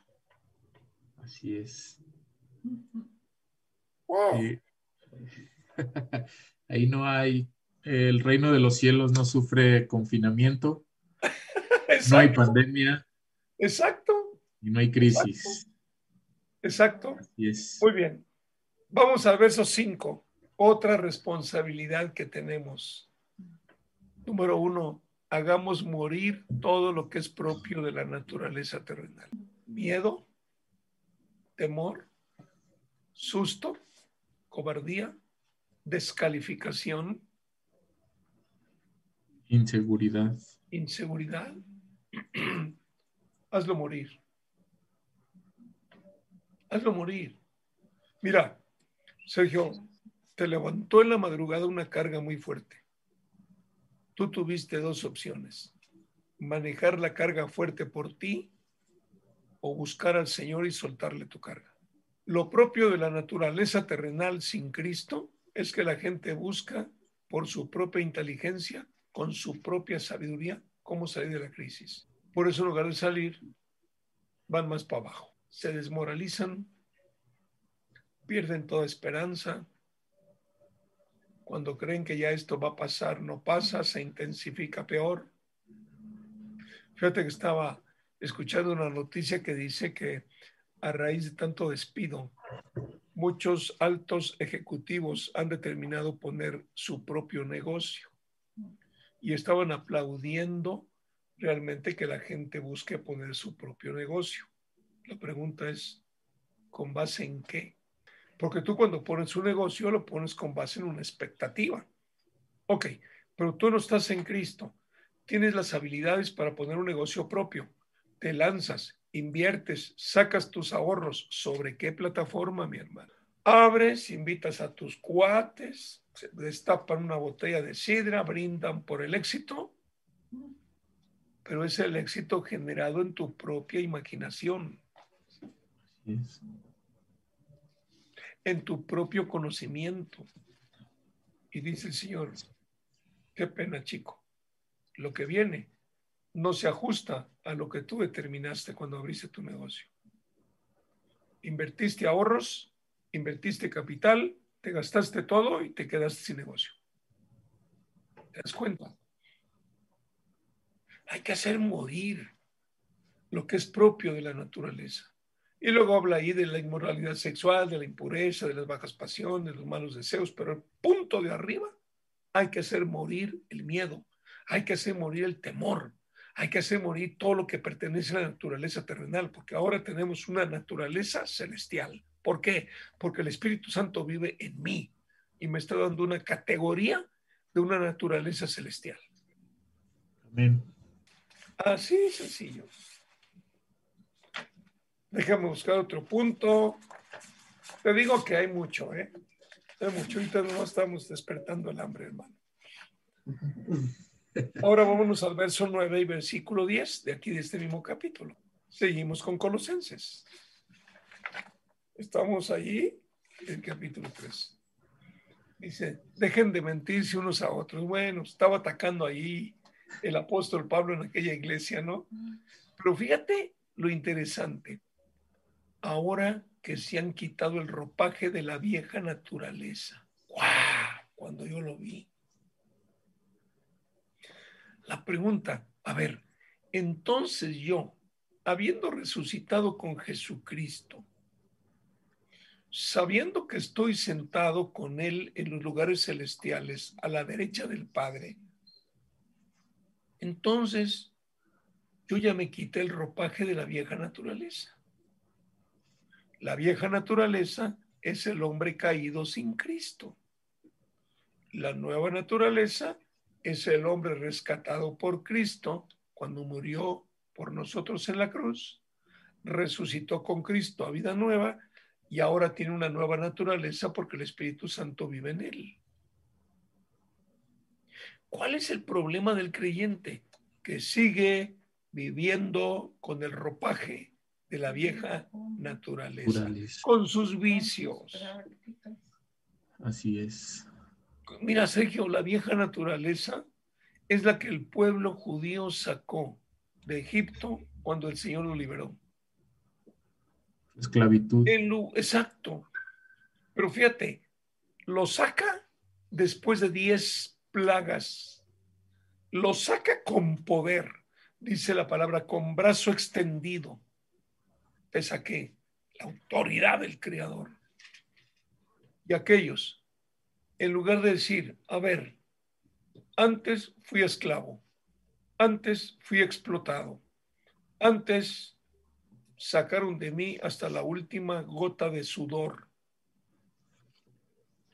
Así es. Ahí no hay, el reino de los cielos no sufre confinamiento, no hay pandemia. Exacto. Y no hay crisis. Exacto. Es. Muy bien. Vamos al verso 5. Otra responsabilidad que tenemos. Número uno, hagamos morir todo lo que es propio de la naturaleza terrenal. Miedo, temor, susto, cobardía, descalificación. Inseguridad. Inseguridad. Hazlo morir hazlo morir. Mira, Sergio, te levantó en la madrugada una carga muy fuerte. Tú tuviste dos opciones, manejar la carga fuerte por ti o buscar al Señor y soltarle tu carga. Lo propio de la naturaleza terrenal sin Cristo es que la gente busca por su propia inteligencia, con su propia sabiduría, cómo salir de la crisis. Por eso en lugar de salir, van más para abajo se desmoralizan, pierden toda esperanza. Cuando creen que ya esto va a pasar, no pasa, se intensifica peor. Fíjate que estaba escuchando una noticia que dice que a raíz de tanto despido, muchos altos ejecutivos han determinado poner su propio negocio y estaban aplaudiendo realmente que la gente busque poner su propio negocio. La pregunta es, ¿con base en qué? Porque tú cuando pones un negocio lo pones con base en una expectativa. Ok, pero tú no estás en Cristo. Tienes las habilidades para poner un negocio propio. Te lanzas, inviertes, sacas tus ahorros. ¿Sobre qué plataforma, mi hermano? Abres, invitas a tus cuates, destapan una botella de sidra, brindan por el éxito, pero es el éxito generado en tu propia imaginación en tu propio conocimiento. Y dice el Señor, qué pena chico, lo que viene no se ajusta a lo que tú determinaste cuando abriste tu negocio. Invertiste ahorros, invertiste capital, te gastaste todo y te quedaste sin negocio. ¿Te das cuenta? Hay que hacer morir lo que es propio de la naturaleza. Y luego habla ahí de la inmoralidad sexual, de la impureza, de las bajas pasiones, de los malos deseos, pero el punto de arriba hay que hacer morir el miedo, hay que hacer morir el temor, hay que hacer morir todo lo que pertenece a la naturaleza terrenal, porque ahora tenemos una naturaleza celestial. ¿Por qué? Porque el Espíritu Santo vive en mí y me está dando una categoría de una naturaleza celestial. Amén. Así sencillo. Déjame buscar otro punto. Te digo que hay mucho, ¿eh? mucho, ahorita no estamos despertando el hambre, hermano. Ahora vámonos al verso 9 y versículo 10 de aquí de este mismo capítulo. Seguimos con Colosenses. Estamos allí en capítulo 3. Dice, dejen de mentirse unos a otros. Bueno, estaba atacando ahí el apóstol Pablo en aquella iglesia, ¿no? Pero fíjate lo interesante. Ahora que se han quitado el ropaje de la vieja naturaleza. ¡Guau! Cuando yo lo vi. La pregunta, a ver, entonces yo, habiendo resucitado con Jesucristo, sabiendo que estoy sentado con Él en los lugares celestiales a la derecha del Padre, entonces yo ya me quité el ropaje de la vieja naturaleza. La vieja naturaleza es el hombre caído sin Cristo. La nueva naturaleza es el hombre rescatado por Cristo cuando murió por nosotros en la cruz, resucitó con Cristo a vida nueva y ahora tiene una nueva naturaleza porque el Espíritu Santo vive en él. ¿Cuál es el problema del creyente? Que sigue viviendo con el ropaje de la vieja naturaleza, con sus vicios. Así es. Mira, Sergio, la vieja naturaleza es la que el pueblo judío sacó de Egipto cuando el Señor lo liberó. Esclavitud. exacto. Pero fíjate, lo saca después de diez plagas. Lo saca con poder, dice la palabra, con brazo extendido. Saqué la autoridad del Creador. Y aquellos, en lugar de decir, a ver, antes fui esclavo, antes fui explotado, antes sacaron de mí hasta la última gota de sudor.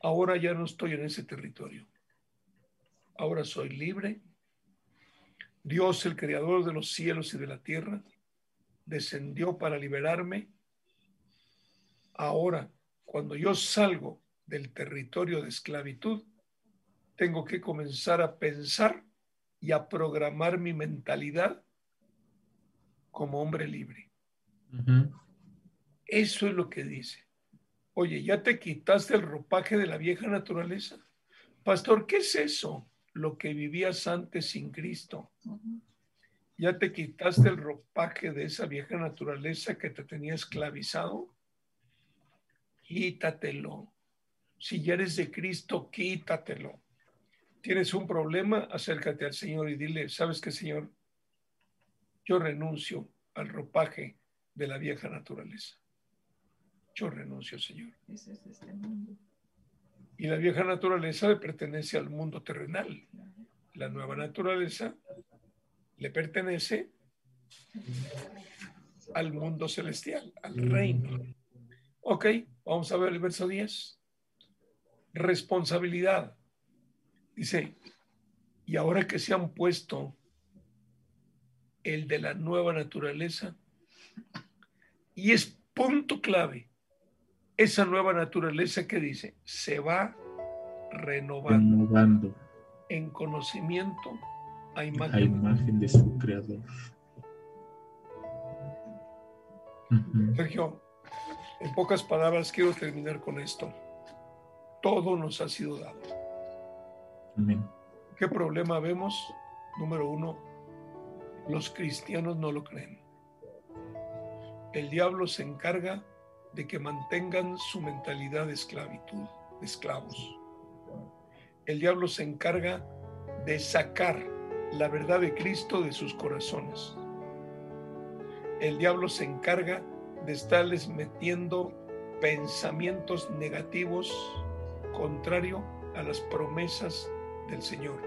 Ahora ya no estoy en ese territorio. Ahora soy libre. Dios, el creador de los cielos y de la tierra, descendió para liberarme. Ahora, cuando yo salgo del territorio de esclavitud, tengo que comenzar a pensar y a programar mi mentalidad como hombre libre. Eso es lo que dice. Oye, ¿ya te quitaste el ropaje de la vieja naturaleza? Pastor, ¿qué es eso? Lo que vivías antes sin Cristo. ¿Ya te quitaste el ropaje de esa vieja naturaleza que te tenía esclavizado? Quítatelo. Si ya eres de Cristo, quítatelo. ¿Tienes un problema? Acércate al Señor y dile, ¿sabes qué, Señor? Yo renuncio al ropaje de la vieja naturaleza. Yo renuncio, Señor. Este y la vieja naturaleza le pertenece al mundo terrenal. La nueva naturaleza le pertenece al mundo celestial, al reino. Ok, vamos a ver el verso 10. Responsabilidad. Dice, y ahora que se han puesto el de la nueva naturaleza, y es punto clave. Esa nueva naturaleza que dice, se va renovando, en conocimiento a imagen, de su creador. Sergio, en pocas palabras quiero terminar con esto. Todo nos ha sido dado. ¿Qué problema vemos? Número uno, los cristianos no lo creen el diablo se encarga de que mantengan su mentalidad de esclavitud, de esclavos. El diablo se encarga de sacar la verdad de Cristo de sus corazones. El diablo se encarga de estarles metiendo pensamientos negativos contrario a las promesas del Señor.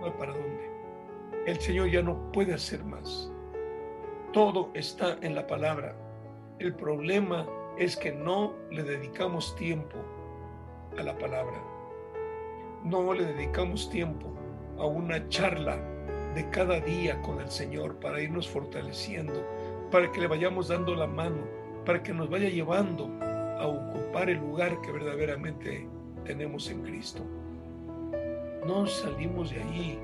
No para dónde. El Señor ya no puede hacer más. Todo está en la palabra. El problema es que no le dedicamos tiempo a la palabra. No le dedicamos tiempo a una charla de cada día con el Señor para irnos fortaleciendo, para que le vayamos dando la mano, para que nos vaya llevando a ocupar el lugar que verdaderamente tenemos en Cristo. No salimos de ahí,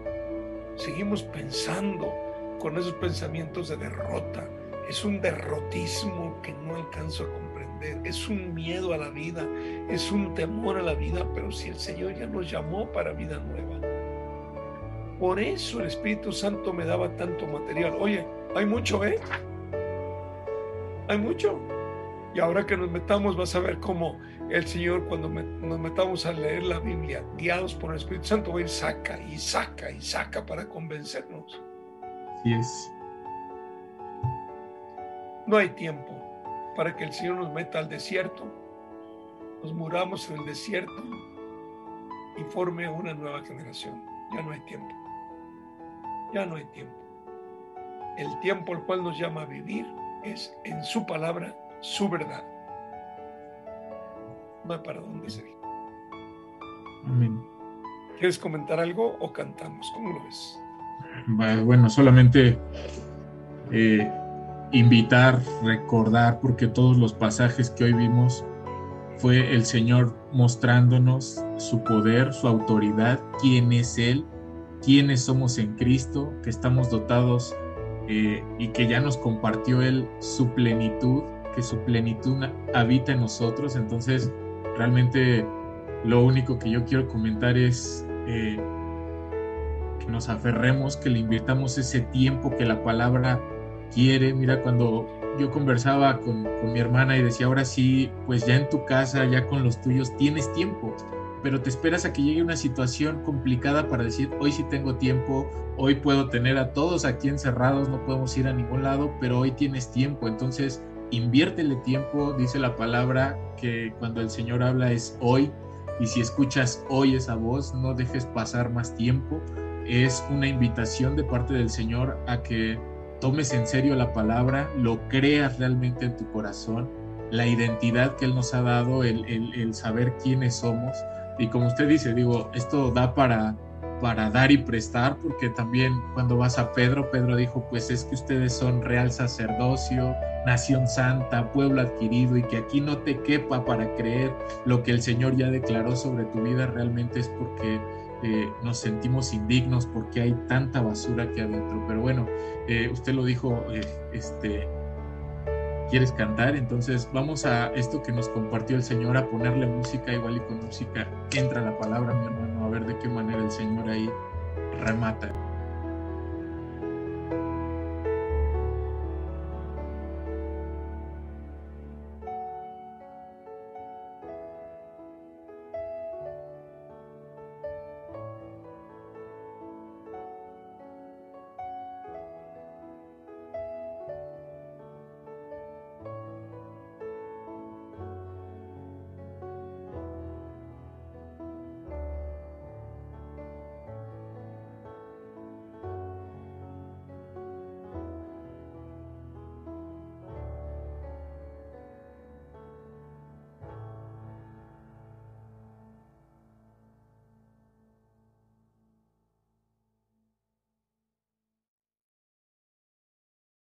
seguimos pensando con esos pensamientos de derrota. Es un derrotismo que no alcanzo a comprender, es un miedo a la vida, es un temor a la vida, pero si el Señor ya nos llamó para vida nueva. Por eso el Espíritu Santo me daba tanto material. Oye, hay mucho, ¿eh? Hay mucho. Y ahora que nos metamos, vas a ver cómo el Señor, cuando nos metamos a leer la Biblia, guiados por el Espíritu Santo, va a ir saca y saca y saca para convencernos. Sí es. No hay tiempo para que el Señor nos meta al desierto, nos muramos en el desierto y forme una nueva generación. Ya no hay tiempo. Ya no hay tiempo. El tiempo al cual nos llama a vivir es en su palabra su verdad. No hay para dónde seguir. Amén. ¿Quieres comentar algo o cantamos? ¿Cómo lo ves? Bueno, solamente eh, invitar, recordar, porque todos los pasajes que hoy vimos fue el Señor mostrándonos su poder, su autoridad, quién es Él, quiénes somos en Cristo, que estamos dotados eh, y que ya nos compartió Él su plenitud que su plenitud habita en nosotros. Entonces, realmente lo único que yo quiero comentar es eh, que nos aferremos, que le invirtamos ese tiempo que la palabra quiere. Mira, cuando yo conversaba con, con mi hermana y decía, ahora sí, pues ya en tu casa, ya con los tuyos, tienes tiempo pero te esperas a que llegue una situación complicada para decir, hoy sí tengo tiempo, hoy puedo tener a todos aquí encerrados, no podemos ir a ningún lado, pero hoy tienes tiempo. Entonces, inviértele tiempo, dice la palabra que cuando el Señor habla es hoy, y si escuchas hoy esa voz, no dejes pasar más tiempo. Es una invitación de parte del Señor a que tomes en serio la palabra, lo creas realmente en tu corazón, la identidad que Él nos ha dado, el, el saber quiénes somos. Y como usted dice, digo, esto da para para dar y prestar, porque también cuando vas a Pedro, Pedro dijo, pues es que ustedes son real sacerdocio, nación santa, pueblo adquirido, y que aquí no te quepa para creer lo que el Señor ya declaró sobre tu vida, realmente es porque eh, nos sentimos indignos, porque hay tanta basura aquí adentro. Pero bueno, eh, usted lo dijo, eh, este, quieres cantar, entonces vamos a esto que nos compartió el Señor, a ponerle música, igual y con música entra la palabra, mi hermano, a ver de qué manera el Señor ahí remata.